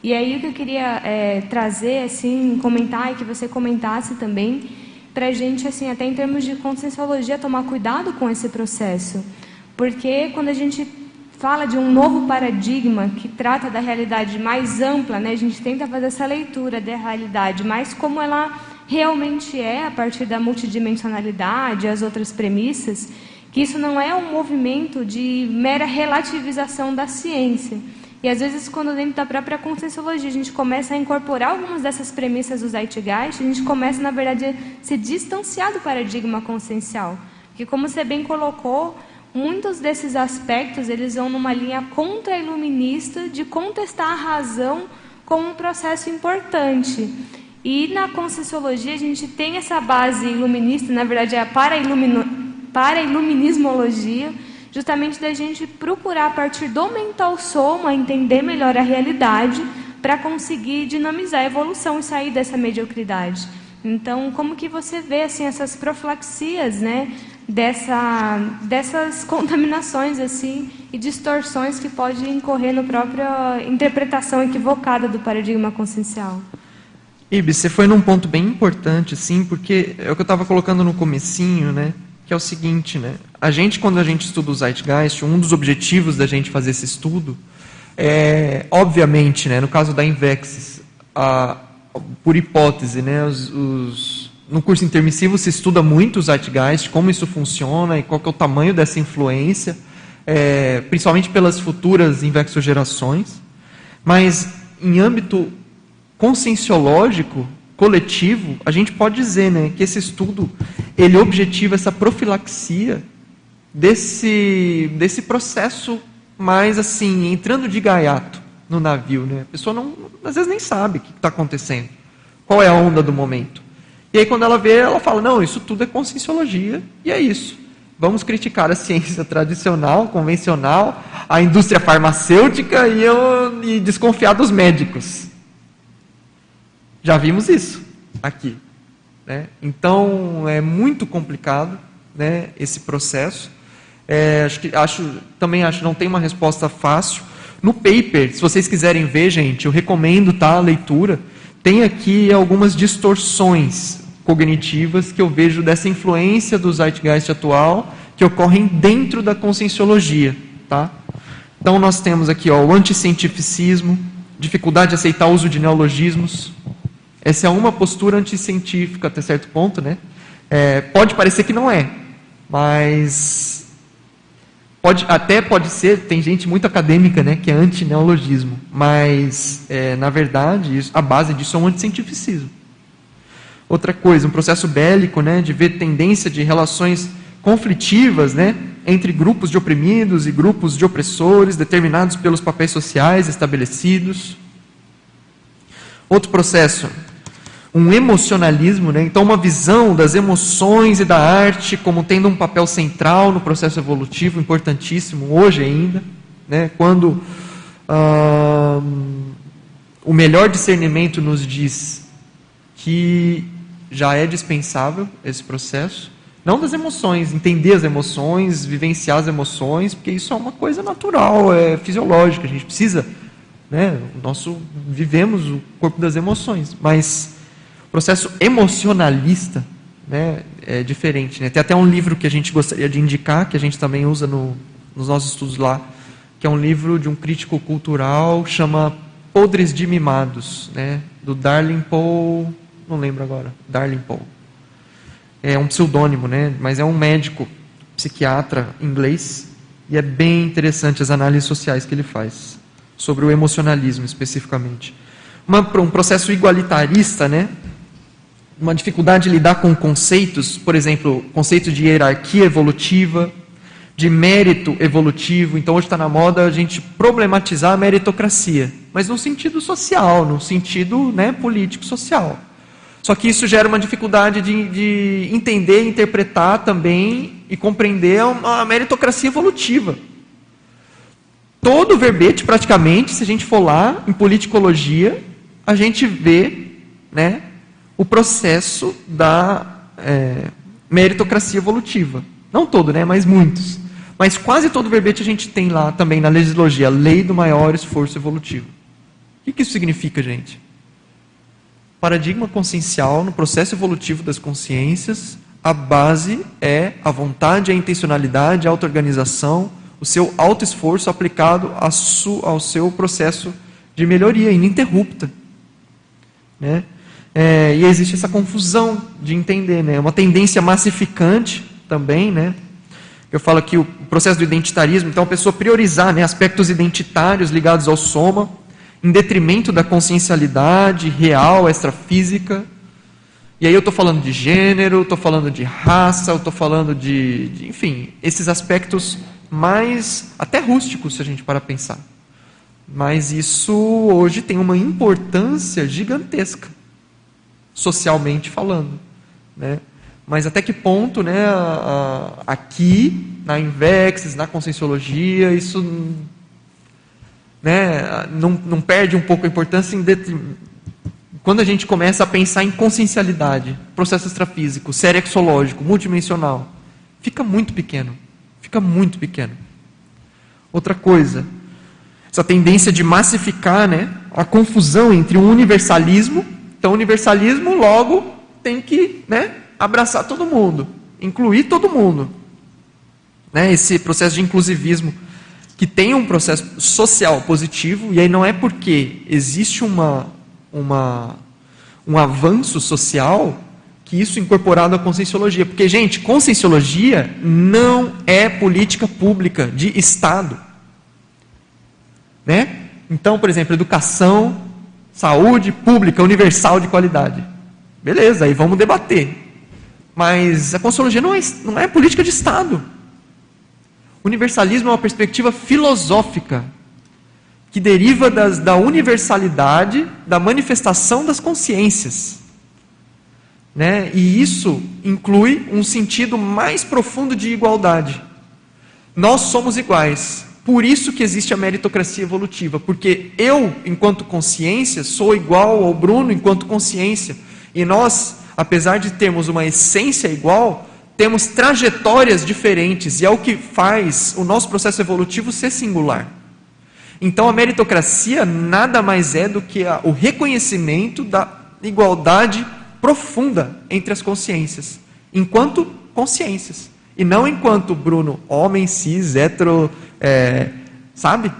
E aí o que eu queria é, trazer, assim, comentar e que você comentasse também, para a gente, assim, até em termos de conscienciologia, tomar cuidado com esse processo. Porque quando a gente fala de um novo paradigma que trata da realidade mais ampla, né? A gente tenta fazer essa leitura da realidade, mas como ela realmente é a partir da multidimensionalidade, as outras premissas, que isso não é um movimento de mera relativização da ciência. E às vezes, quando dentro da própria conscienciologia a gente começa a incorporar algumas dessas premissas do Zeitgeist, a gente começa, na verdade, a se distanciar do paradigma consciencial. Porque, como você bem colocou, muitos desses aspectos eles vão numa linha contra-iluminista de contestar a razão como um processo importante. E na Conscienciologia a gente tem essa base iluminista, na verdade é a para-iluminismologia, justamente da gente procurar a partir do mental soma entender melhor a realidade para conseguir dinamizar a evolução e sair dessa mediocridade. Então, como que você vê assim essas profilaxias, né, dessa, dessas contaminações assim e distorções que pode incorrer na própria interpretação equivocada do paradigma consciencial. Ibe, você foi num ponto bem importante, sim, porque é o que eu estava colocando no comecinho, né? Que é o seguinte, né? A gente, quando a gente estuda o Zeitgeist, um dos objetivos da gente fazer esse estudo é, obviamente, né? No caso da Invexis, a, por hipótese, né? os, os no curso intermissivo se estuda muito o Zeitgeist, como isso funciona e qual é o tamanho dessa influência, é, principalmente pelas futuras invexogerações. Mas em âmbito conscienciológico, coletivo, a gente pode dizer né, que esse estudo ele objetiva essa profilaxia desse, desse processo mais assim, entrando de gaiato no navio. Né? A pessoa não, às vezes nem sabe o que está acontecendo, qual é a onda do momento. E aí, quando ela vê, ela fala: não, isso tudo é conscienciologia, e é isso. Vamos criticar a ciência tradicional, convencional, a indústria farmacêutica e, eu, e desconfiar dos médicos. Já vimos isso aqui. Né? Então, é muito complicado né, esse processo. É, acho que, acho, também acho não tem uma resposta fácil. No paper, se vocês quiserem ver, gente, eu recomendo tá, a leitura. Tem aqui algumas distorções cognitivas que eu vejo dessa influência do zeitgeist atual que ocorrem dentro da conscienciologia, tá? Então nós temos aqui ó, o anticientificismo, dificuldade de aceitar o uso de neologismos. Essa é uma postura anticientífica até certo ponto, né? É, pode parecer que não é, mas pode, até pode ser, tem gente muito acadêmica né, que é anti-neologismo, mas é, na verdade isso, a base disso é um anticientificismo. Outra coisa, um processo bélico, né, de ver tendência de relações conflitivas, né, entre grupos de oprimidos e grupos de opressores, determinados pelos papéis sociais estabelecidos. Outro processo, um emocionalismo, né? então uma visão das emoções e da arte como tendo um papel central no processo evolutivo, importantíssimo, hoje ainda, né? quando o melhor discernimento nos diz que já é dispensável esse processo, não das emoções, entender as emoções, vivenciar as emoções, porque isso é uma coisa natural, é fisiológica, a gente precisa, né? Nosso vivemos o corpo das emoções, mas processo emocionalista, né, é diferente, né? Tem até um livro que a gente gostaria de indicar, que a gente também usa no, nos nossos estudos lá, que é um livro de um crítico cultural, chama Podres de Mimados, né, do Darling Paul, não lembro agora, Darling Paul é um pseudônimo, né? mas é um médico, psiquiatra inglês, e é bem interessante as análises sociais que ele faz, sobre o emocionalismo especificamente. Uma, um processo igualitarista, né? Uma dificuldade de lidar com conceitos, por exemplo, conceito de hierarquia evolutiva, de mérito evolutivo. Então, hoje está na moda a gente problematizar a meritocracia, mas no sentido social, no sentido né, político-social. Só que isso gera uma dificuldade de, de entender, interpretar também e compreender a, meritocracia evolutiva. Todo verbete, praticamente, se a gente for lá em politicologia, a gente vê né, o processo da é, meritocracia evolutiva. Não todo, né, mas muitos. Mas quase todo verbete a gente tem lá também na legislogia, lei do maior esforço evolutivo. O que, que isso significa, gente? paradigma consciencial, no processo evolutivo das consciências, a base é a vontade, a intencionalidade, a auto-organização, o seu auto-esforço aplicado ao seu processo de melhoria ininterrupta. Né? É, e existe essa confusão de entender, né? uma tendência massificante também, né? Eu falo aqui o processo do identitarismo, então a pessoa priorizar né, aspectos identitários ligados ao soma, em detrimento da consciencialidade real, extrafísica. E aí eu estou falando de gênero, estou falando de raça, estou falando de, de, enfim, esses aspectos mais até rústicos, se a gente para pensar. Mas isso hoje tem uma importância gigantesca, socialmente falando. Né? Mas até que ponto, né, aqui, na Invexes, na Conscienciologia, isso né, não, não perde um pouco a importância quando a gente começa a pensar em consciencialidade, processo extrafísico, serexológico, multidimensional, fica muito pequeno. Fica muito pequeno. Outra coisa, essa tendência de massificar né, a confusão entre o universalismo. Então, universalismo logo tem que né, abraçar todo mundo, incluir todo mundo. Né, esse processo de inclusivismo que tem um processo social positivo, e aí não é porque existe uma, uma, um avanço social que isso é incorporado à conscienciologia. Porque, gente, conscienciologia não é política pública de Estado. Né? Então, por exemplo, educação, saúde pública, universal de qualidade. Beleza, aí vamos debater. Mas a conscienciologia não é, não é política de Estado. Universalismo é uma perspectiva filosófica que deriva das, da universalidade da manifestação das consciências. Né? E isso inclui um sentido mais profundo de igualdade. Nós somos iguais. Por isso que existe a meritocracia evolutiva, porque eu, enquanto consciência, sou igual ao Bruno enquanto consciência. E nós, apesar de termos uma essência igual, temos trajetórias diferentes e é o que faz o nosso processo evolutivo ser singular. Então a meritocracia nada mais é do que a, o reconhecimento da igualdade profunda entre as consciências, enquanto consciências, e não enquanto Bruno, homem, cis, hetero, é, sabe?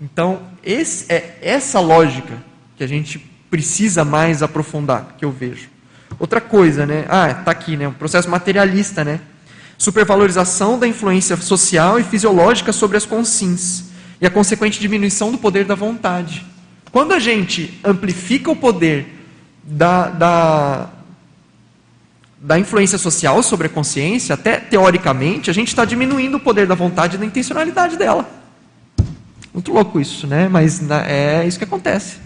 Então esse, é essa lógica que a gente precisa mais aprofundar, que eu vejo. Outra coisa, né? Ah, está aqui, né? Um processo materialista, né? Supervalorização da influência social e fisiológica sobre as consins e a consequente diminuição do poder da vontade. Quando a gente amplifica o poder da, da, da influência social sobre a consciência, até teoricamente, a gente está diminuindo o poder da vontade e da intencionalidade dela. Muito louco isso, né? Mas é isso que acontece.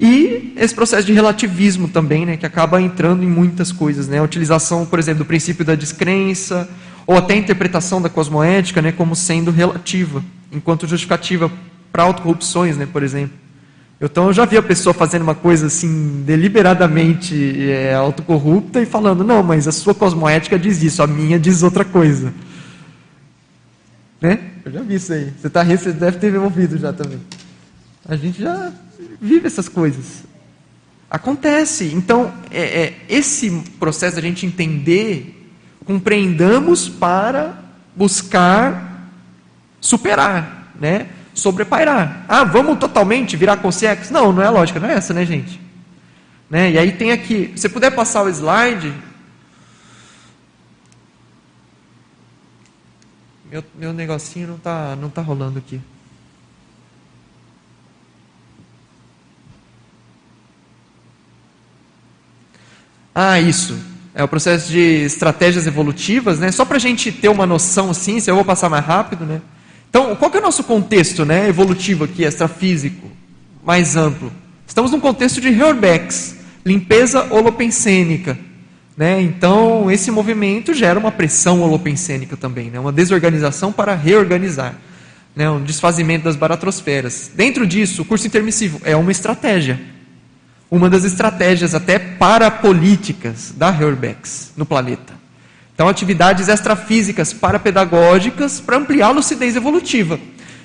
E esse processo de relativismo também, né, que acaba entrando em muitas coisas, né? A utilização, por exemplo, do princípio da descrença, ou até a interpretação da cosmoética, né, como sendo relativa, enquanto justificativa para autocorrupções, né, por exemplo. Então eu já vi a pessoa fazendo uma coisa assim deliberadamente é, autocorrupta e falando, não, mas a sua cosmoética diz isso, a minha diz outra coisa. Né? Eu já vi isso aí. Você, tá, você deve ter ouvido já também. A gente já vive essas coisas. Acontece. Então, é, é, esse processo da gente entender, compreendamos para buscar superar, né? Sobrepairar. Ah, vamos totalmente virar consciência? Não, não é a lógica, não é essa, né, gente? Né? E aí tem aqui, se puder passar o slide. Meu, meu negocinho não está não tá rolando aqui. Ah, isso. É o processo de estratégias evolutivas, né? Só para a gente ter uma noção assim, se eu vou passar mais rápido, né? Então, qual é o nosso contexto né, evolutivo aqui, extrafísico, mais amplo? Estamos num contexto de Reorbex, limpeza holopensênica. Né? Então, esse movimento gera uma pressão holopensênica também, né? uma desorganização para reorganizar, né? um desfazimento das baratrosferas. Dentro disso, o curso intermissivo é uma estratégia. Uma das estratégias até parapolíticas da Reorbex no planeta. Então, atividades extrafísicas parapedagógicas para ampliar a lucidez evolutiva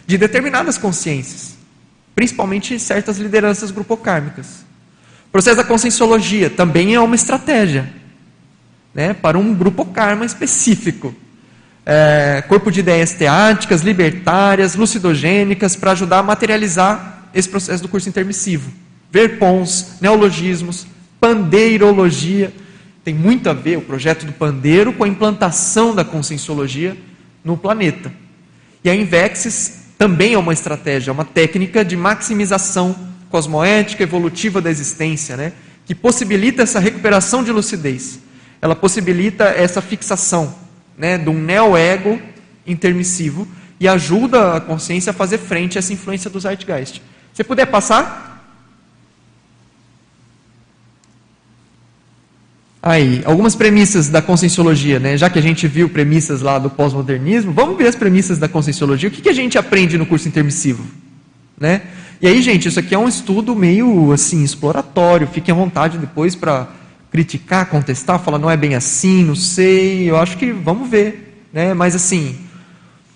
de determinadas consciências, principalmente certas lideranças grupocármicas. O processo da conscienciologia também é uma estratégia né, para um grupo karma específico. É, corpo de ideias teáticas, libertárias, lucidogênicas, para ajudar a materializar esse processo do curso intermissivo. Verpons, neologismos, pandeirologia tem muito a ver o projeto do Pandeiro com a implantação da conscienciologia no planeta. E a Invexis também é uma estratégia, uma técnica de maximização cosmoética evolutiva da existência, né? que possibilita essa recuperação de lucidez. Ela possibilita essa fixação né, de um neo-ego intermissivo e ajuda a consciência a fazer frente a essa influência do Zeitgeist. Se puder passar? Aí, algumas premissas da conscienciologia, né? Já que a gente viu premissas lá do pós-modernismo, vamos ver as premissas da conscienciologia. O que, que a gente aprende no curso intermissivo, né? E aí, gente, isso aqui é um estudo meio assim exploratório. Fiquem à vontade depois para criticar, contestar, falar não é bem assim, não sei. Eu acho que vamos ver, né? Mas assim,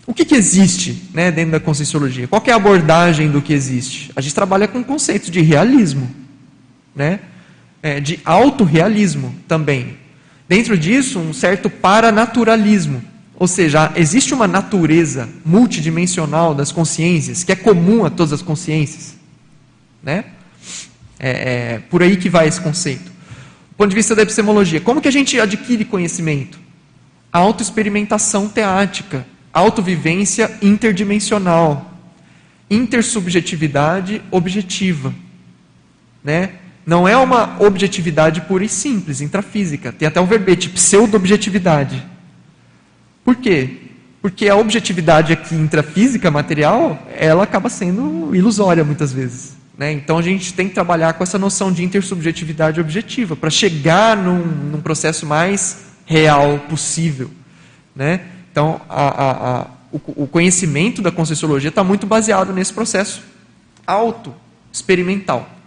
o que, que existe, né, dentro da conscienciologia? Qual é a abordagem do que existe? A gente trabalha com conceitos de realismo, né? É, de autorrealismo também. Dentro disso, um certo paranaturalismo. Ou seja, existe uma natureza multidimensional das consciências que é comum a todas as consciências. Né? É, é por aí que vai esse conceito. Do ponto de vista da epistemologia, como que a gente adquire conhecimento? Autoexperimentação teática, autovivência interdimensional, intersubjetividade objetiva. Né? Não é uma objetividade pura e simples, intrafísica. Tem até um verbete, pseudo-objetividade. Por quê? Porque a objetividade aqui intrafísica, material, ela acaba sendo ilusória muitas vezes. Né? Então a gente tem que trabalhar com essa noção de intersubjetividade objetiva, para chegar num, num, processo mais real possível. Né? Então a, a, a, o, o conhecimento da Conscienciologia está muito baseado nesse processo auto-experimental.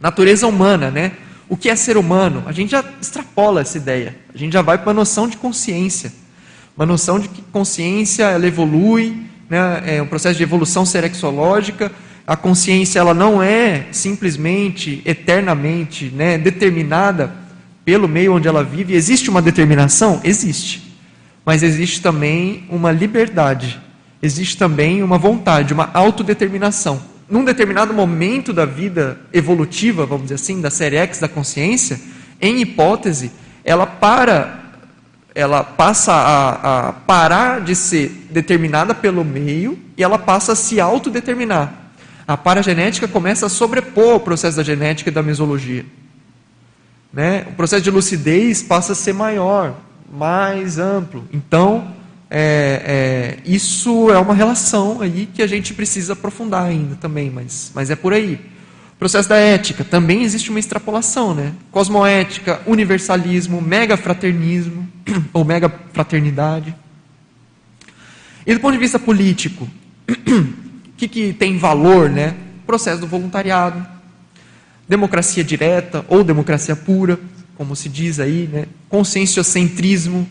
Natureza humana, né? O que é ser humano? A gente já extrapola essa ideia. A gente já vai para uma noção de consciência. Uma noção de que consciência ela evolui, né? é um processo de evolução serexológica. A consciência ela não é simplesmente, eternamente, né, determinada pelo meio onde ela vive. Existe uma determinação? Existe. Mas existe também uma liberdade. Existe também uma vontade, uma autodeterminação num determinado momento da vida evolutiva, vamos dizer assim, da série X da consciência, em hipótese, ela para, ela passa a, a parar de ser determinada pelo meio e ela passa a se autodeterminar. A paragenética começa a sobrepor o processo da genética e da mesologia. né, o processo de lucidez passa a ser maior, mais amplo. Então, é, é, isso é uma relação aí que a gente precisa aprofundar ainda também, mas, mas é por aí. Processo da ética, também existe uma extrapolação, né? Cosmoética, universalismo, megafraternismo, *clears throat* ou megafraternidade. E do ponto de vista político, *clears throat* o que, que tem valor, né? Processo do voluntariado, democracia direta ou democracia pura, como se diz aí, né? conscienciocentrismo.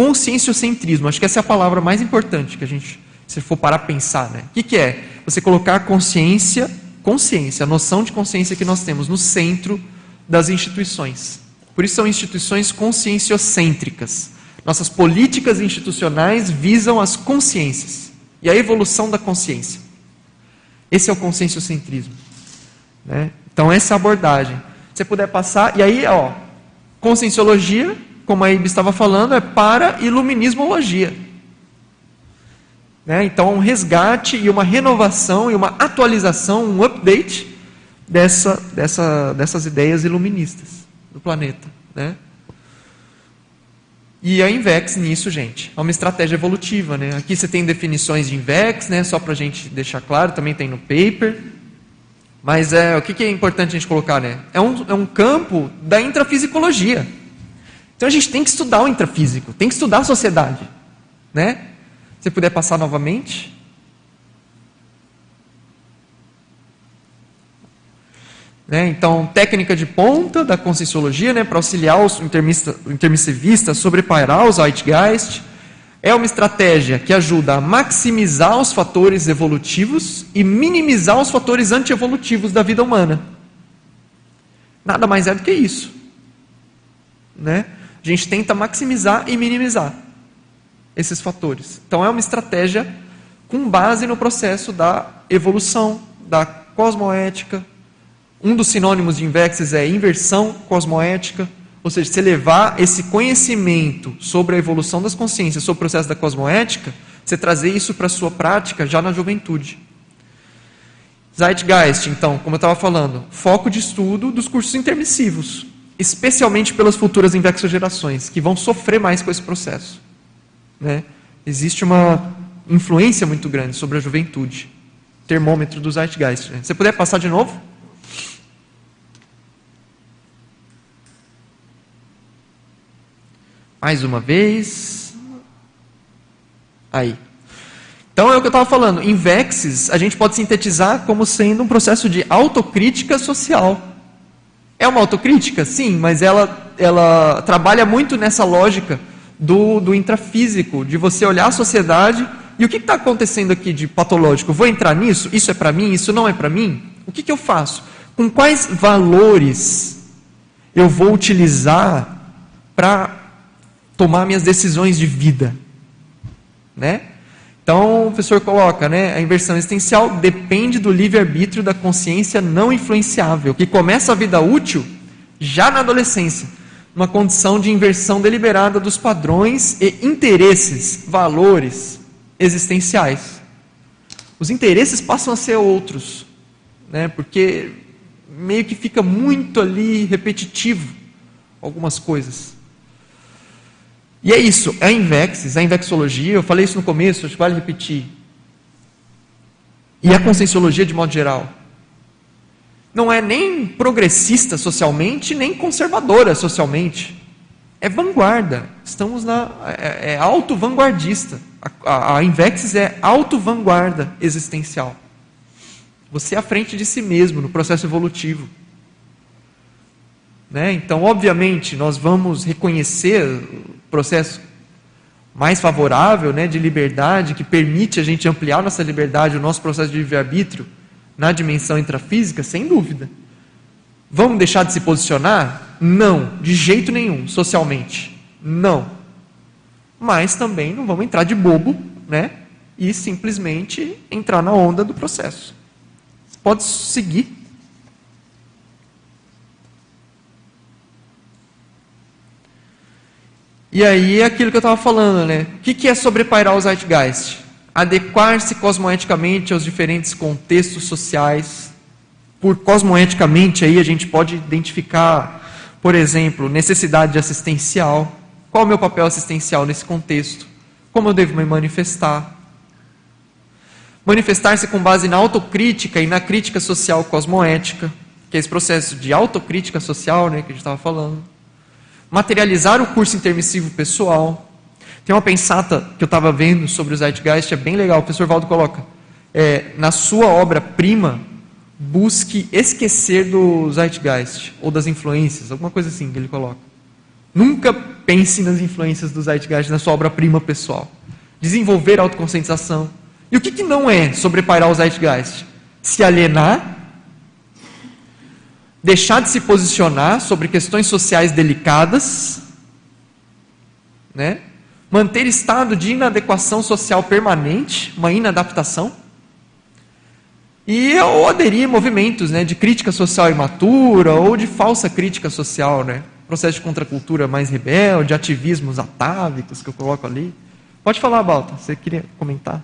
Conscienciocentrismo, acho que essa é a palavra mais importante que a gente, se for parar a pensar, né? O que, que é? Você colocar a consciência, consciência, a noção de consciência que nós temos no centro das instituições. Por isso são instituições conscienciocêntricas. Nossas políticas institucionais visam as consciências e a evolução da consciência. Esse é o conscienciocentrismo. Né? Então, essa é a abordagem. Se você puder passar, e aí, ó, conscienciologia, como a Ibe estava falando, é para iluminismologia. Né? Então, um resgate e uma renovação e uma atualização, um update dessa, dessa, dessas ideias iluministas do planeta. Né? E a Invex nisso, gente, é uma estratégia evolutiva. Né? Aqui você tem definições de Invex, né? só para a gente deixar claro, também tem no paper. Mas é, o que, é importante a gente colocar? Né? É, um, é um campo da intrafisicologia. Então a gente tem que estudar o intrafísico, tem que estudar a sociedade. Né? Se puder passar novamente. Né? Então, técnica de ponta da conscienciologia né, para auxiliar os intermissivistas a sobrepairar os Zeitgeist é uma estratégia que ajuda a maximizar os fatores evolutivos e minimizar os fatores antievolutivos da vida humana. Nada mais é do que isso. Né? A gente tenta maximizar e minimizar esses fatores. Então é uma estratégia com base no processo da evolução, da cosmoética. Um dos sinônimos de Invexes é inversão cosmoética ou seja, você levar esse conhecimento sobre a evolução das consciências, sobre o processo da cosmoética, você trazer isso para a sua prática já na juventude. Zeitgeist, então, como eu estava falando, foco de estudo dos cursos intermissivos, especialmente pelas futuras gerações, que vão sofrer mais com esse processo. Né? Existe uma influência muito grande sobre a juventude. Termômetro do Zeitgeist. Né? Você puder passar de novo? Mais uma vez. Aí. Então é o que eu estava falando. Em Vexes, a gente pode sintetizar como sendo um processo de autocrítica social. É uma autocrítica? Sim, mas ela, ela trabalha muito nessa lógica do, do intrafísico, de você olhar a sociedade e o que está acontecendo aqui de patológico? Vou entrar nisso? Isso é para mim? Isso não é para mim? O que, que eu faço? Com quais valores eu vou utilizar para tomar minhas decisões de vida, né? Então, o professor coloca, né, a inversão existencial depende do livre-arbítrio da consciência não influenciável, que começa a vida útil já na adolescência, uma condição de inversão deliberada dos padrões e interesses, valores existenciais. Os interesses passam a ser outros, né, porque meio que fica muito ali repetitivo algumas coisas. E é isso, é a Invexis, a Invexologia, eu falei isso no começo, acho que vale repetir. E a conscienciologia de modo geral. Não é nem progressista socialmente, nem conservadora socialmente. É vanguarda. Estamos na. É, é auto-vanguardista. A, a, a Invexis é auto-vanguarda existencial. Você é à frente de si mesmo no processo evolutivo. Né? Então, obviamente, nós vamos reconhecer processo mais favorável né, de liberdade, que permite a gente ampliar nossa liberdade, o nosso processo de livre-arbítrio na dimensão intrafísica, sem dúvida. Vamos deixar de se posicionar? Não, de jeito nenhum, socialmente. Não. Mas também não vamos entrar de bobo, né? E simplesmente entrar na onda do processo. Pode seguir. E aí é aquilo que eu estava falando, né? O que, que é sobrepairar o Zeitgeist? Adequar-se cosmoeticamente aos diferentes contextos sociais. Por cosmoeticamente aí a gente pode identificar Por exemplo, necessidade assistencial. Qual é o meu papel assistencial nesse contexto? Como eu devo me manifestar? Manifestar-se com base na autocrítica e na crítica social cosmoética, que é esse processo de autocrítica social né, que a gente estava falando. Materializar o curso intermissivo pessoal. Tem uma pensata que eu estava vendo sobre o Zeitgeist, é bem legal. O professor Valdo coloca: é, na sua obra-prima, busque esquecer do Zeitgeist, ou das influências, alguma coisa assim que ele coloca. Nunca pense nas influências do Zeitgeist na sua obra-prima pessoal. Desenvolver autoconscientização, e o que, que não é sobrepairar o Zeitgeist? Se alienar, deixar de se posicionar sobre questões sociais delicadas, né? manter estado de inadequação social permanente, uma inadaptação, e ou aderir a movimentos né, de crítica social imatura ou de falsa crítica social, né? processo de contracultura mais rebelde, ativismos atávicos que eu coloco ali. Pode falar, Balta, você queria comentar?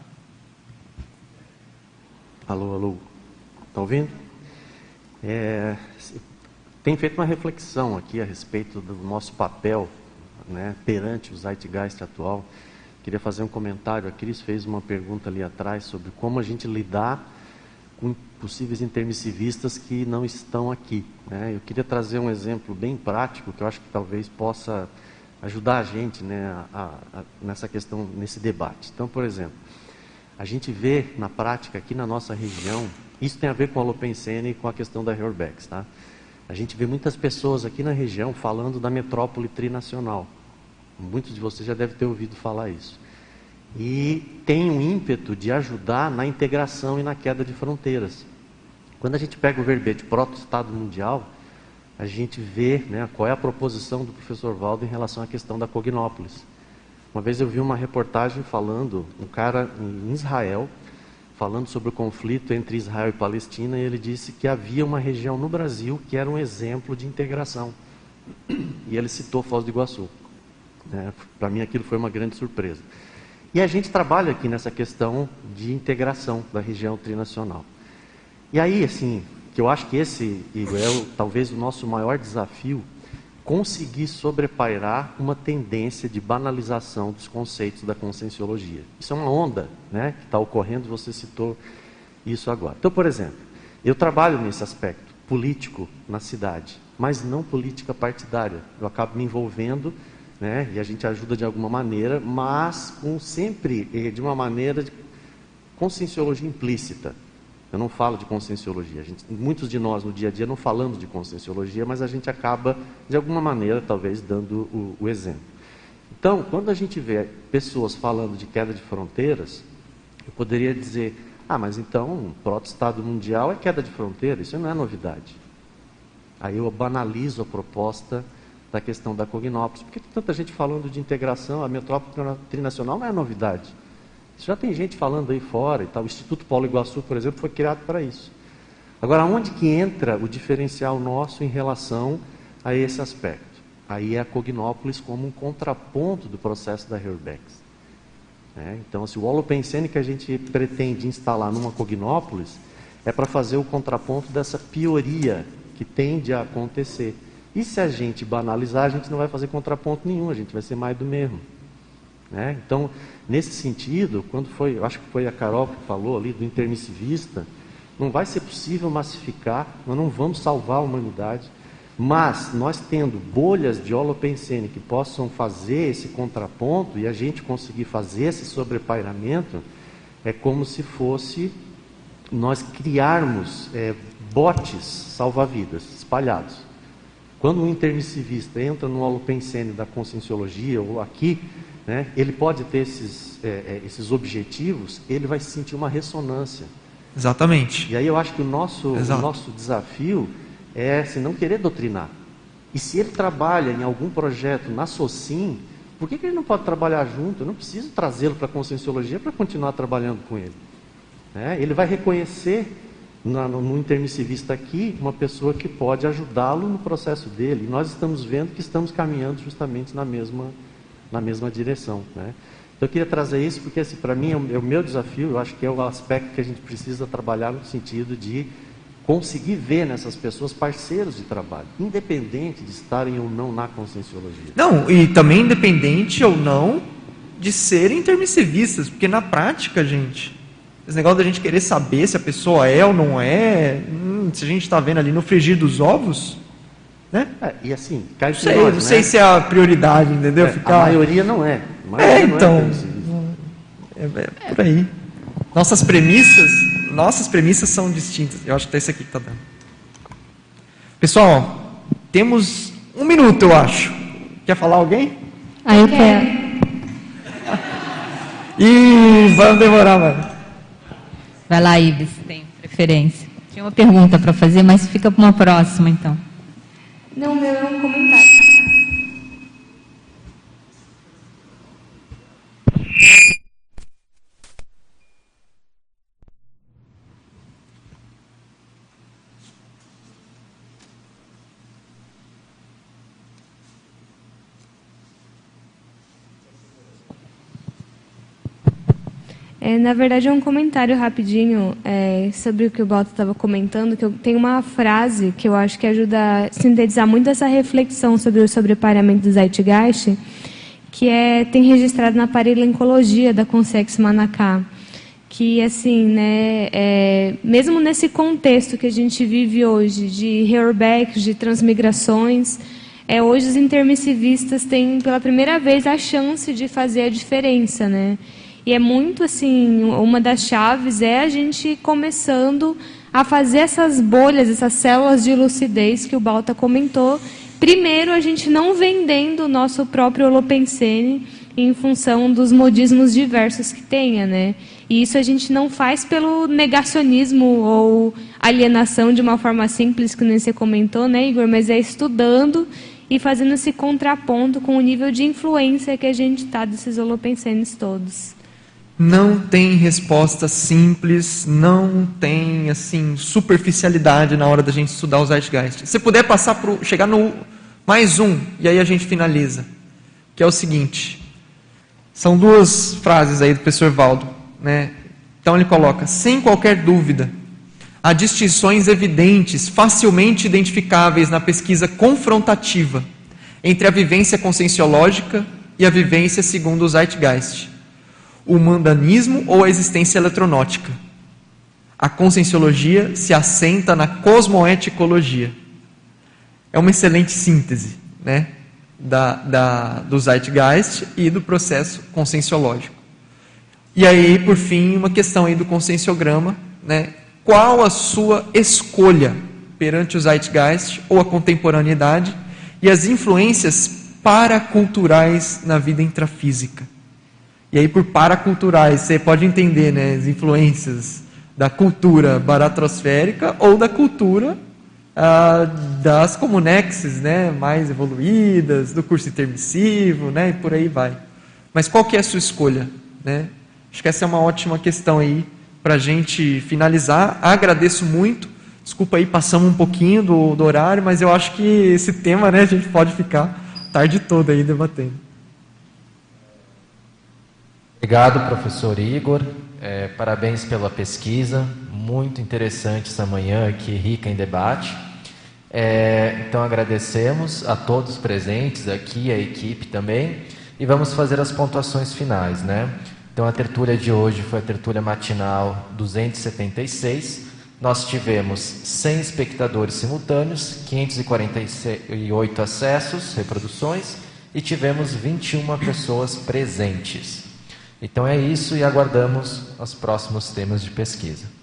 Alô, alô. Está ouvindo? É, tem feito uma reflexão aqui a respeito do nosso papel né, perante o Zeitgeist atual. Queria fazer um comentário. A Cris fez uma pergunta ali atrás sobre como a gente lidar com possíveis intermissivistas que não estão aqui. Né? Eu queria trazer um exemplo bem prático que eu acho que talvez possa ajudar a gente né, a, a, nessa questão, nesse debate. Então, por exemplo, a gente vê na prática aqui na nossa região, isso tem a ver com a Lopensene e com a questão da Herbex, tá? A gente vê muitas pessoas aqui na região falando da metrópole trinacional. Muitos de vocês já devem ter ouvido falar isso. E tem um ímpeto de ajudar na integração e na queda de fronteiras. Quando a gente pega o verbete proto-Estado Mundial, a gente vê né, qual é a proposição do professor Valdo em relação à questão da Cognópolis. Uma vez eu vi uma reportagem falando, um cara em Israel, falando sobre o conflito entre Israel e Palestina, e ele disse que havia uma região no Brasil que era um exemplo de integração. E ele citou Foz do Iguaçu. É, Para mim aquilo foi uma grande surpresa. E a gente trabalha aqui nessa questão de integração da região trinacional. E aí, assim, que eu acho que esse é talvez o nosso maior desafio conseguir sobrepairar uma tendência de banalização dos conceitos da conscienciologia. Isso é uma onda né, que está ocorrendo, você citou isso agora. Então, por exemplo, eu trabalho nesse aspecto político na cidade, mas não política partidária. Eu acabo me envolvendo né, e a gente ajuda de alguma maneira, mas com sempre eh, de uma maneira de conscienciologia implícita. Eu não falo de conscienciologia. Gente, muitos de nós no dia a dia não falamos de conscienciologia, mas a gente acaba, de alguma maneira, talvez, dando o, o exemplo. Então, quando a gente vê pessoas falando de queda de fronteiras, eu poderia dizer: ah, mas então, o proto-estado mundial é queda de fronteira, isso não é novidade. Aí eu banalizo a proposta da questão da Cognópolis. Por que tem tanta gente falando de integração? A metrópole trinacional não é novidade. Já tem gente falando aí fora e tal. O Instituto Paulo Iguaçu, por exemplo, foi criado para isso. Agora, onde que entra o diferencial nosso em relação a esse aspecto? Aí é a Cognópolis como um contraponto do processo da Herbex. É, então, se o holopensene que a gente pretende instalar numa Cognópolis é para fazer o contraponto dessa pioria que tende a acontecer. E se a gente banalizar, a gente não vai fazer contraponto nenhum, a gente vai ser mais do mesmo. Né? Então, nesse sentido, quando foi, acho que foi a Carol que falou ali do intermissivista, não vai ser possível massificar, nós não vamos salvar a humanidade, mas nós tendo bolhas de holopensene que possam fazer esse contraponto e a gente conseguir fazer esse sobrepairamento, é como se fosse nós criarmos é, botes salva-vidas espalhados. Quando um intermissivista entra no holopensene da conscienciologia ou aqui, né, ele pode ter esses, é, é, esses objetivos, ele vai sentir uma ressonância. Exatamente. E aí eu acho que o nosso, o nosso desafio é se não querer doutrinar. E se ele trabalha em algum projeto na SOCIM, por que, que ele não pode trabalhar junto? Eu não preciso trazê-lo para a conscienciologia para continuar trabalhando com ele. É, ele vai reconhecer na, no intermissivista aqui uma pessoa que pode ajudá-lo no processo dele. E nós estamos vendo que estamos caminhando justamente na mesma na mesma direção. Né? Então eu queria trazer isso porque assim, para mim é o, é o, meu desafio, eu acho que é o aspecto que a gente precisa trabalhar no sentido de conseguir ver nessas pessoas parceiros de trabalho, independente de estarem ou não na conscienciologia. Não, e também independente ou não de serem intermissivistas, porque na prática, gente, esse negócio da gente querer saber se a pessoa é ou não é, hum, se a gente está vendo ali no frigir dos ovos, né? É, e assim, cai não sei, nós, não sei né? se é a prioridade, entendeu? É, Ficar... A maioria não é. A maioria É, não então, intermissivista. é, é por aí. Nossas premissas, nossas premissas são distintas. Eu acho que é isso aqui que está dando. Pessoal, temos um minuto, eu acho. Quer falar alguém? Aí eu quero. *laughs* Ih, vamos demorar, mano. Vai lá, Ives, tem preferência. Tinha uma pergunta para fazer, mas fica para uma próxima, então. Não, meu é um comentário. É, na verdade, é um comentário rapidinho é, sobre o que o Balto estava comentando, que eu tenho uma frase que eu acho que ajuda a sintetizar muito essa reflexão sobre o sobreparamento do Zeitgeist, que é, tem registrado na Paralencologia da Consex Manacá, que, assim, né, é, mesmo nesse contexto que a gente vive hoje, de reorbacks, de transmigrações, é, hoje os intermissivistas têm, pela primeira vez, a chance de fazer a diferença, né? E é muito assim, uma das chaves é a gente começando a fazer essas bolhas, essas células de lucidez que o Balta comentou. Primeiro, a gente não vendendo o nosso próprio Holopensene em função dos modismos diversos que tenha, né? E isso a gente não faz pelo negacionismo ou alienação de uma forma simples, que nem você comentou, né, Igor? Mas é estudando e fazendo esse contraponto com o nível de influência que a gente está desses holopensenes todos. Não tem resposta simples, não tem assim superficialidade na hora da gente estudar os Zeitgeist. Se puder passar pro, chegar no mais um e aí a gente finaliza, que é o seguinte. São duas frases aí do professor Valdo, né? Então ele coloca: sem qualquer dúvida, há distinções evidentes, facilmente identificáveis na pesquisa confrontativa entre a vivência conscienciológica e a vivência segundo o Zeitgeist o mundanismo ou a existência eletronótica. A conscienciologia se assenta na cosmoeticologia. É uma excelente síntese né, da, da, do Zeitgeist e do processo conscienciológico. E aí, por fim, uma questão aí do conscienciograma, né? Qual a sua escolha perante o Zeitgeist ou a contemporaneidade e as influências paraculturais na vida intrafísica? E aí, por paraculturais, você pode entender né, as influências da cultura baratrosférica ou da cultura ah, das comunexes né, mais evoluídas, do curso intermissivo, né, e por aí vai. Mas qual que é a sua escolha? Né? Acho que essa é uma ótima questão aí para a gente finalizar. Agradeço muito. Desculpa aí, passamos um pouquinho do, do horário, mas eu acho que esse tema né, a gente pode ficar tarde toda aí debatendo. Obrigado, professor Igor. É, parabéns pela pesquisa. Muito interessante essa manhã aqui, rica em debate. É, então agradecemos a todos presentes aqui, a equipe também, e vamos fazer as pontuações finais, né? Então a tertúlia de hoje foi a tertúlia matinal 276. Nós tivemos 100 espectadores simultâneos, 548 acessos, reproduções, e tivemos 21 pessoas presentes. Então é isso e aguardamos os próximos temas de pesquisa.